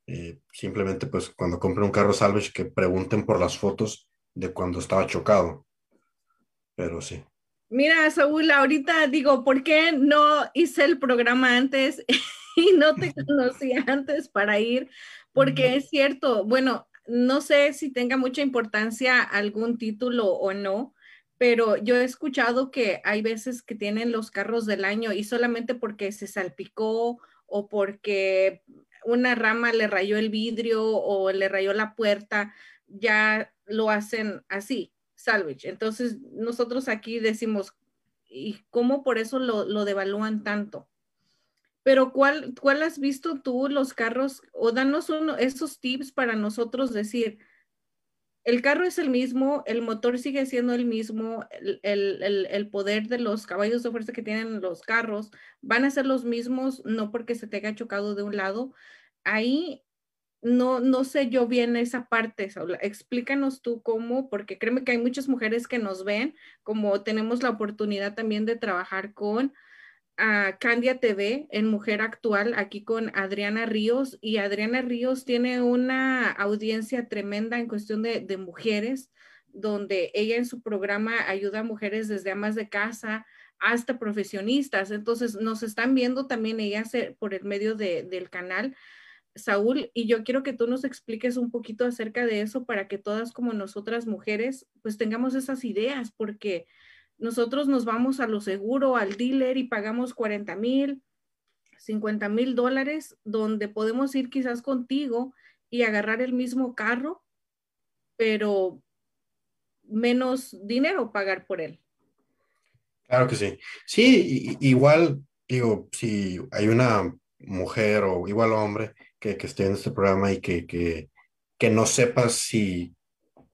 Eh, simplemente, pues, cuando compren un carro salvage, que pregunten por las fotos de cuando estaba chocado. Pero sí. Mira, Saúl, ahorita digo, ¿por qué no hice el programa antes y no te conocí antes para ir? Porque es cierto, bueno, no sé si tenga mucha importancia algún título o no, pero yo he escuchado que hay veces que tienen los carros del año y solamente porque se salpicó o porque una rama le rayó el vidrio o le rayó la puerta, ya lo hacen así, salvage. Entonces, nosotros aquí decimos, ¿y cómo por eso lo, lo devalúan tanto? Pero ¿cuál, ¿cuál has visto tú los carros? O danos uno, esos tips para nosotros decir, el carro es el mismo, el motor sigue siendo el mismo, el, el, el, poder de los caballos de fuerza que tienen los carros van a ser los mismos, no porque se te haya chocado de un lado. Ahí no, no sé yo bien esa parte, Saula. Explícanos tú cómo, porque créeme que hay muchas mujeres que nos ven, como tenemos la oportunidad también de trabajar con uh, Candia TV en Mujer Actual, aquí con Adriana Ríos, y Adriana Ríos tiene una audiencia tremenda en cuestión de, mujeres, donde ella en su programa ayuda a mujeres desde amas de casa hasta profesionistas. Entonces, nos están viendo también ellas por el medio de, del canal Saúl, y yo quiero que tú nos expliques un poquito acerca de eso para que todas como nosotras mujeres pues tengamos esas ideas, porque nosotros nos vamos a lo seguro, al dealer y pagamos 40 mil, 50 mil dólares, donde podemos ir quizás contigo y agarrar el mismo carro, pero menos dinero pagar por él. Claro que sí. Sí, igual, digo, si hay una mujer o igual hombre que, que esté en este programa y que, que, que no sepa si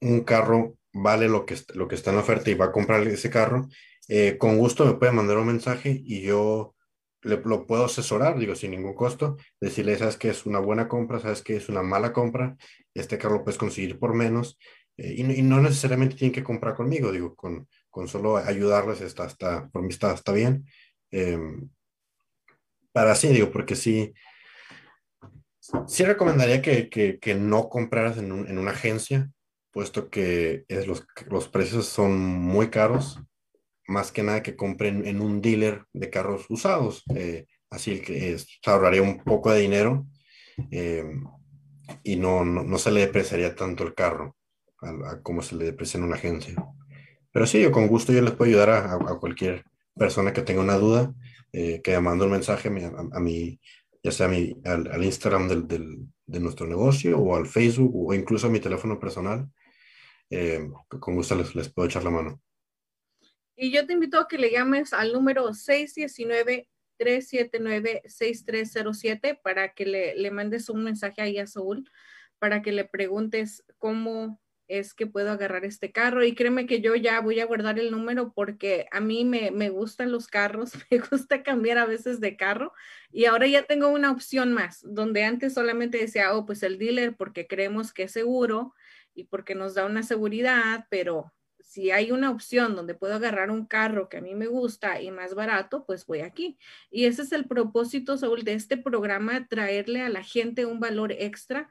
un carro vale lo que, lo que está en oferta y va a comprar ese carro, eh, con gusto me puede mandar un mensaje y yo le, lo puedo asesorar, digo, sin ningún costo, decirle, sabes que es una buena compra, sabes que es una mala compra, este carro lo puedes conseguir por menos eh, y, no necesariamente tienen que comprar conmigo, digo, con, con solo ayudarles está, está, por mí está, está bien. Em, para así, digo, porque sí, sí recomendaría que, que, que no compraras en, un, en, una agencia, puesto que es los, los precios son muy caros, más que nada que compren en un dealer de carros usados, eh, así que ahorraría un poco de dinero eh, y no, no, no, se le depreciaría tanto el carro como se le deprecia en una agencia. Pero sí, yo con gusto yo les puedo ayudar a, a cualquier persona que tenga una duda, eh, que me mande un mensaje a, a, mi, ya sea mi, al, al Instagram del, del, de nuestro negocio o al Facebook o incluso a mi teléfono personal eh, con gusto les, les, puedo echar la mano. Y yo te invito a que le llames al número 619-379-6307 para que le, le mandes un mensaje ahí a Saúl, para que le preguntes cómo es que puedo agarrar este carro y créeme que yo ya voy a guardar el número porque a mí me, me, gustan los carros, me gusta cambiar a veces de carro y ahora ya tengo una opción más, donde antes solamente decía, oh, pues el dealer porque creemos que es seguro y porque nos da una seguridad, pero si hay una opción donde puedo agarrar un carro que a mí me gusta y más barato, pues voy aquí. Y ese es el propósito, Saúl, de este programa, traerle a la gente un valor extra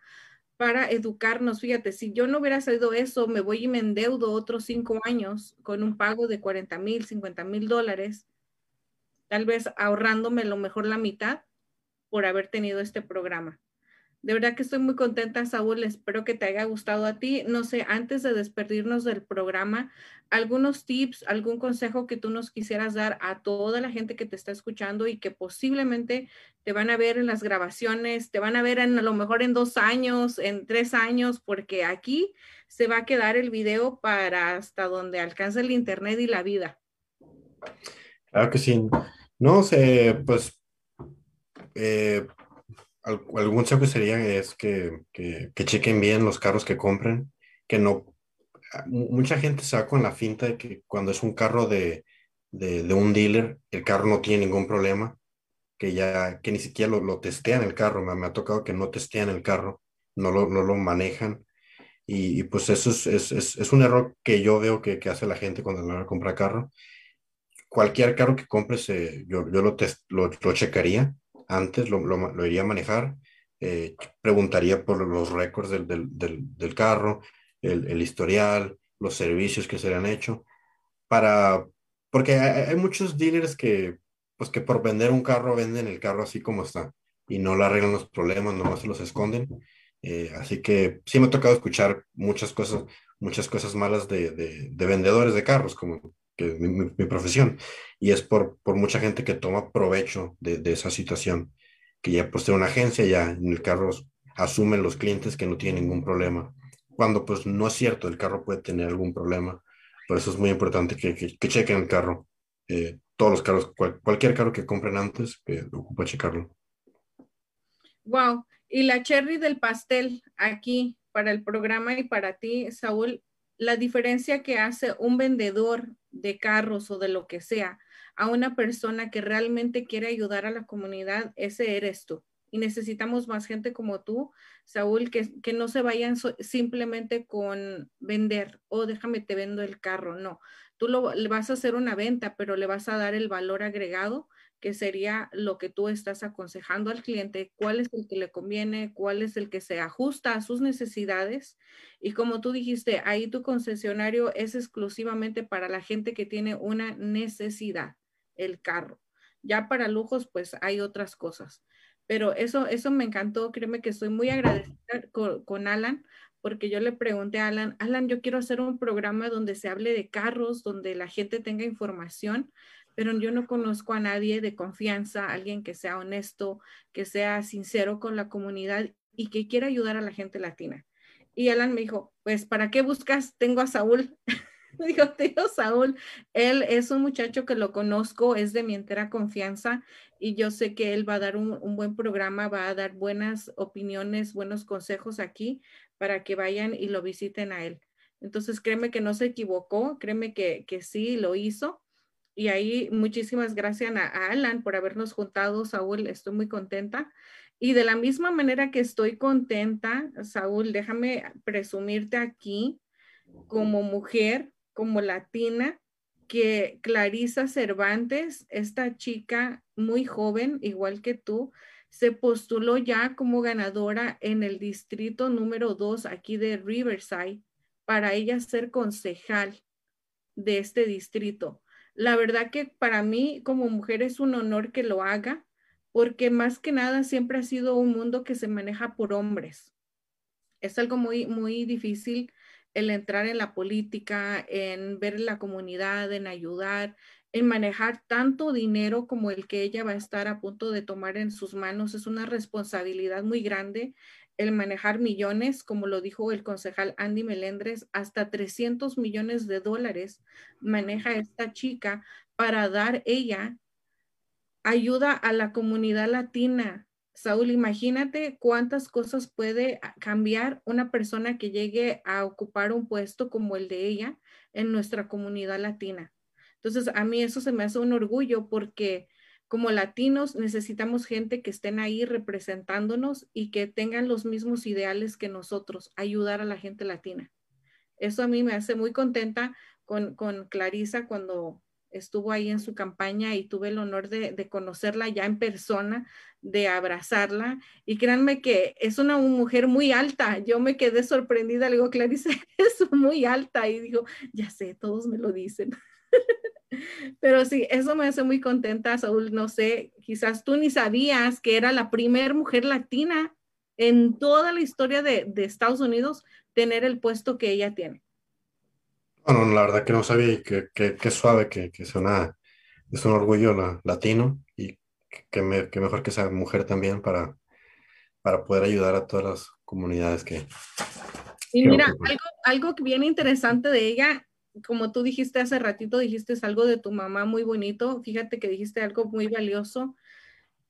para educarnos. Fíjate, si yo no hubiera sabido eso, me voy y me endeudo otros cinco años con un pago de 40 mil, 50 mil dólares, tal vez ahorrándome lo mejor la mitad por haber tenido este programa. De verdad que estoy muy contenta, Saúl. Espero que te haya gustado a ti. No sé, antes de despedirnos del programa, algunos tips, algún consejo que tú nos quisieras dar a toda la gente que te está escuchando y que posiblemente te van a ver en las grabaciones, te van a ver en, a lo mejor en dos años, en tres años, porque aquí se va a quedar el video para hasta donde alcance el internet y la vida. Claro que sí. No sé, pues eh, algún consejo sería es que, que, que, chequen bien los carros que compren, que no, ah, mucha gente se va con la finta de que cuando es un carro de, de, un dealer, el carro no tiene ningún problema, que ya, que ni siquiera lo, lo testean el carro, me, me, ha tocado que no testean el carro, no lo, no lo manejan, y, pues eso es, es, es, un error que yo veo que, que hace la gente cuando a comprar carro. Cualquier carro que compres, eh, yo, yo lo, test, lo, lo checaría, antes, lo, lo, iría a manejar, eh, preguntaría por los récords del, del, del, carro, el, el, historial, los servicios que se le han hecho, para, porque hay, hay, muchos dealers que, pues que por vender un carro venden el carro así como está y no le arreglan los problemas, nomás se los esconden. Eh, así que sí me ha tocado escuchar muchas cosas, muchas cosas malas de, de, de vendedores de carros, como que es mi, profesión, y es por, por mucha gente que toma provecho de, de esa situación, que ya por ser una agencia, ya en el carro asumen los clientes que no tienen ningún problema, cuando pues no es cierto, el carro puede tener algún problema, por eso es muy importante que, que, que chequen el carro, eh, todos los carros, cual, cualquier carro que compren antes, que ocupa checarlo. Wow, y la cherry del pastel aquí para el programa y para ti, Saúl, la diferencia que hace un vendedor de carros o de lo que sea a una persona que realmente quiere ayudar a la comunidad, ese eres tú. Y necesitamos más gente como tú, Saúl, que, que no se vayan simplemente con vender o oh, déjame te vendo el carro. No, tú lo, le vas a hacer una venta, pero le vas a dar el valor agregado que sería lo que tú estás aconsejando al cliente, cuál es el que le conviene, cuál es el que se ajusta a sus necesidades. Y como tú dijiste, ahí tu concesionario es exclusivamente para la gente que tiene una necesidad, el carro. Ya para lujos, pues hay otras cosas. Pero eso, eso me encantó, créeme que estoy muy agradecida con, con Alan, porque yo le pregunté a Alan, Alan, yo quiero hacer un programa donde se hable de carros, donde la gente tenga información, pero yo no conozco a nadie de confianza, alguien que sea honesto, que sea sincero con la comunidad y que quiera ayudar a la gente latina. Y Alan me dijo, pues, ¿para qué buscas? Tengo a Saúl. me dijo, tío Saúl, él es un muchacho que lo conozco, es de mi entera confianza y yo sé que él va a dar un, un buen programa, va a dar buenas opiniones, buenos consejos aquí para que vayan y lo visiten a él. Entonces, créeme que no se equivocó, créeme que, que sí lo hizo. Y ahí muchísimas gracias a Alan por habernos juntado, Saúl, estoy muy contenta. Y de la misma manera que estoy contenta, Saúl, déjame presumirte aquí como mujer, como latina, que Clarisa Cervantes, esta chica muy joven, igual que tú, se postuló ya como ganadora en el distrito número 2 aquí de Riverside para ella ser concejal de este distrito. La verdad que para mí como mujer es un honor que lo haga porque más que nada siempre ha sido un mundo que se maneja por hombres. Es algo muy, muy difícil el entrar en la política, en ver la comunidad, en ayudar, en manejar tanto dinero como el que ella va a estar a punto de tomar en sus manos. Es una responsabilidad muy grande el manejar millones, como lo dijo el concejal Andy Melendres, hasta 300 millones de dólares maneja esta chica para dar ella ayuda a la comunidad latina. Saúl, imagínate cuántas cosas puede cambiar una persona que llegue a ocupar un puesto como el de ella en nuestra comunidad latina. Entonces, a mí eso se me hace un orgullo porque como latinos necesitamos gente que estén ahí representándonos y que tengan los mismos ideales que nosotros, ayudar a la gente latina. Eso a mí me hace muy contenta con, con Clarisa cuando estuvo ahí en su campaña y tuve el honor de, conocerla ya en persona, de abrazarla. Y créanme que es una mujer muy alta. Yo me quedé sorprendida. Le digo, Clarisa, es muy alta. Y digo, ya sé, todos me lo dicen. Pero sí, eso me hace muy contenta, Saúl. No sé, quizás tú ni sabías que era la primera mujer latina en toda la historia de, Estados Unidos tener el puesto que ella tiene. Bueno, la verdad que no sabía y que, que, suave que, que suena, es un orgullo latino y que, mejor que sea mujer también para, para poder ayudar a todas las comunidades que... Y mira, algo, algo bien interesante de ella como tú dijiste hace ratito, dijiste algo de tu mamá muy bonito. Fíjate que dijiste algo muy valioso,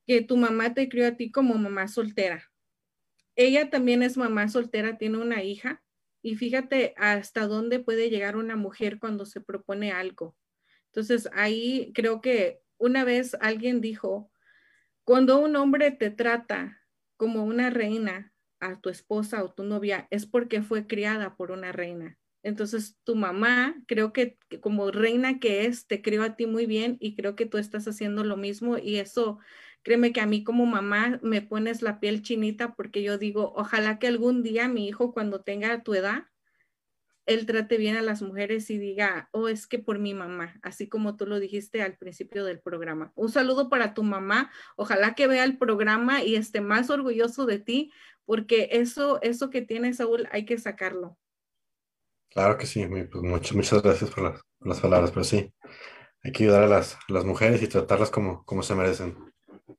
que tu mamá te crió a ti como mamá soltera. Ella también es mamá soltera, tiene una hija. Y fíjate hasta dónde puede llegar una mujer cuando se propone algo. Entonces, ahí creo que una vez alguien dijo, cuando un hombre te trata como una reina a tu esposa o tu novia, es porque fue criada por una reina. Entonces, tu mamá, creo que, como reina que es, te crió a ti muy bien y creo que tú estás haciendo lo mismo y eso, créeme que a mí como mamá me pones la piel chinita porque yo digo, ojalá que algún día mi hijo cuando tenga tu edad, él trate bien a las mujeres y diga, oh, es que por mi mamá, así como tú lo dijiste al principio del programa. Un saludo para tu mamá, ojalá que vea el programa y esté más orgulloso de ti, porque eso, eso que tiene Saúl, hay que sacarlo. Claro que sí, pues muchas, muchas gracias por las, palabras, pero sí, hay que ayudar a las, mujeres y tratarlas como, como se merecen.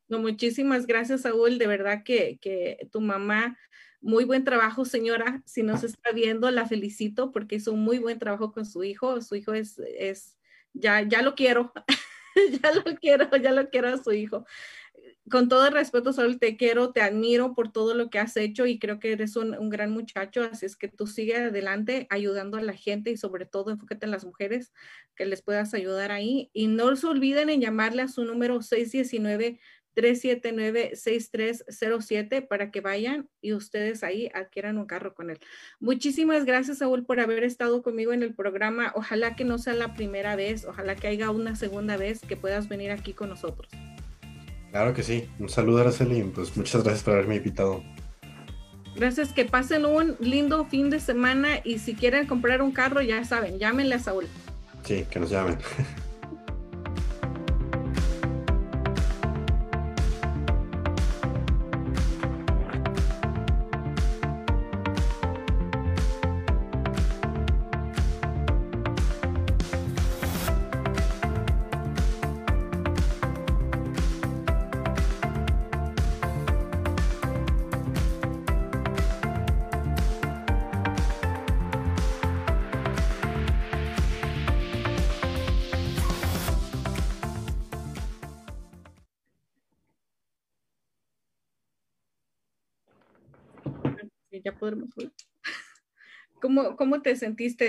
No, muchísimas gracias, Saúl. De verdad que, que, tu mamá, muy buen trabajo, señora. Si nos está viendo, la felicito porque hizo un muy buen trabajo con su hijo. Su hijo es, es ya, ya lo quiero, ya lo quiero, ya lo quiero a su hijo con todo el respeto, Saúl, te quiero, te admiro por todo lo que has hecho y creo que eres un, gran muchacho, así es que tú sigue adelante ayudando a la gente y sobre todo enfócate en las mujeres que les puedas ayudar ahí. Y no se olviden en llamarle a su número 619-379-6307 para que vayan y ustedes ahí adquieran un carro con él. Muchísimas gracias, Saúl, por haber estado conmigo en el programa. Ojalá que no sea la primera vez, ojalá que haya una segunda vez que puedas venir aquí con nosotros. Claro que sí. Un saludo, Araceli. Pues muchas gracias por haberme invitado. Gracias, que pasen un lindo fin de semana y si quieren comprar un carro, ya saben, llámenle a Saúl. Sí, que nos llamen. ¿Cómo, ¿Cómo te sentiste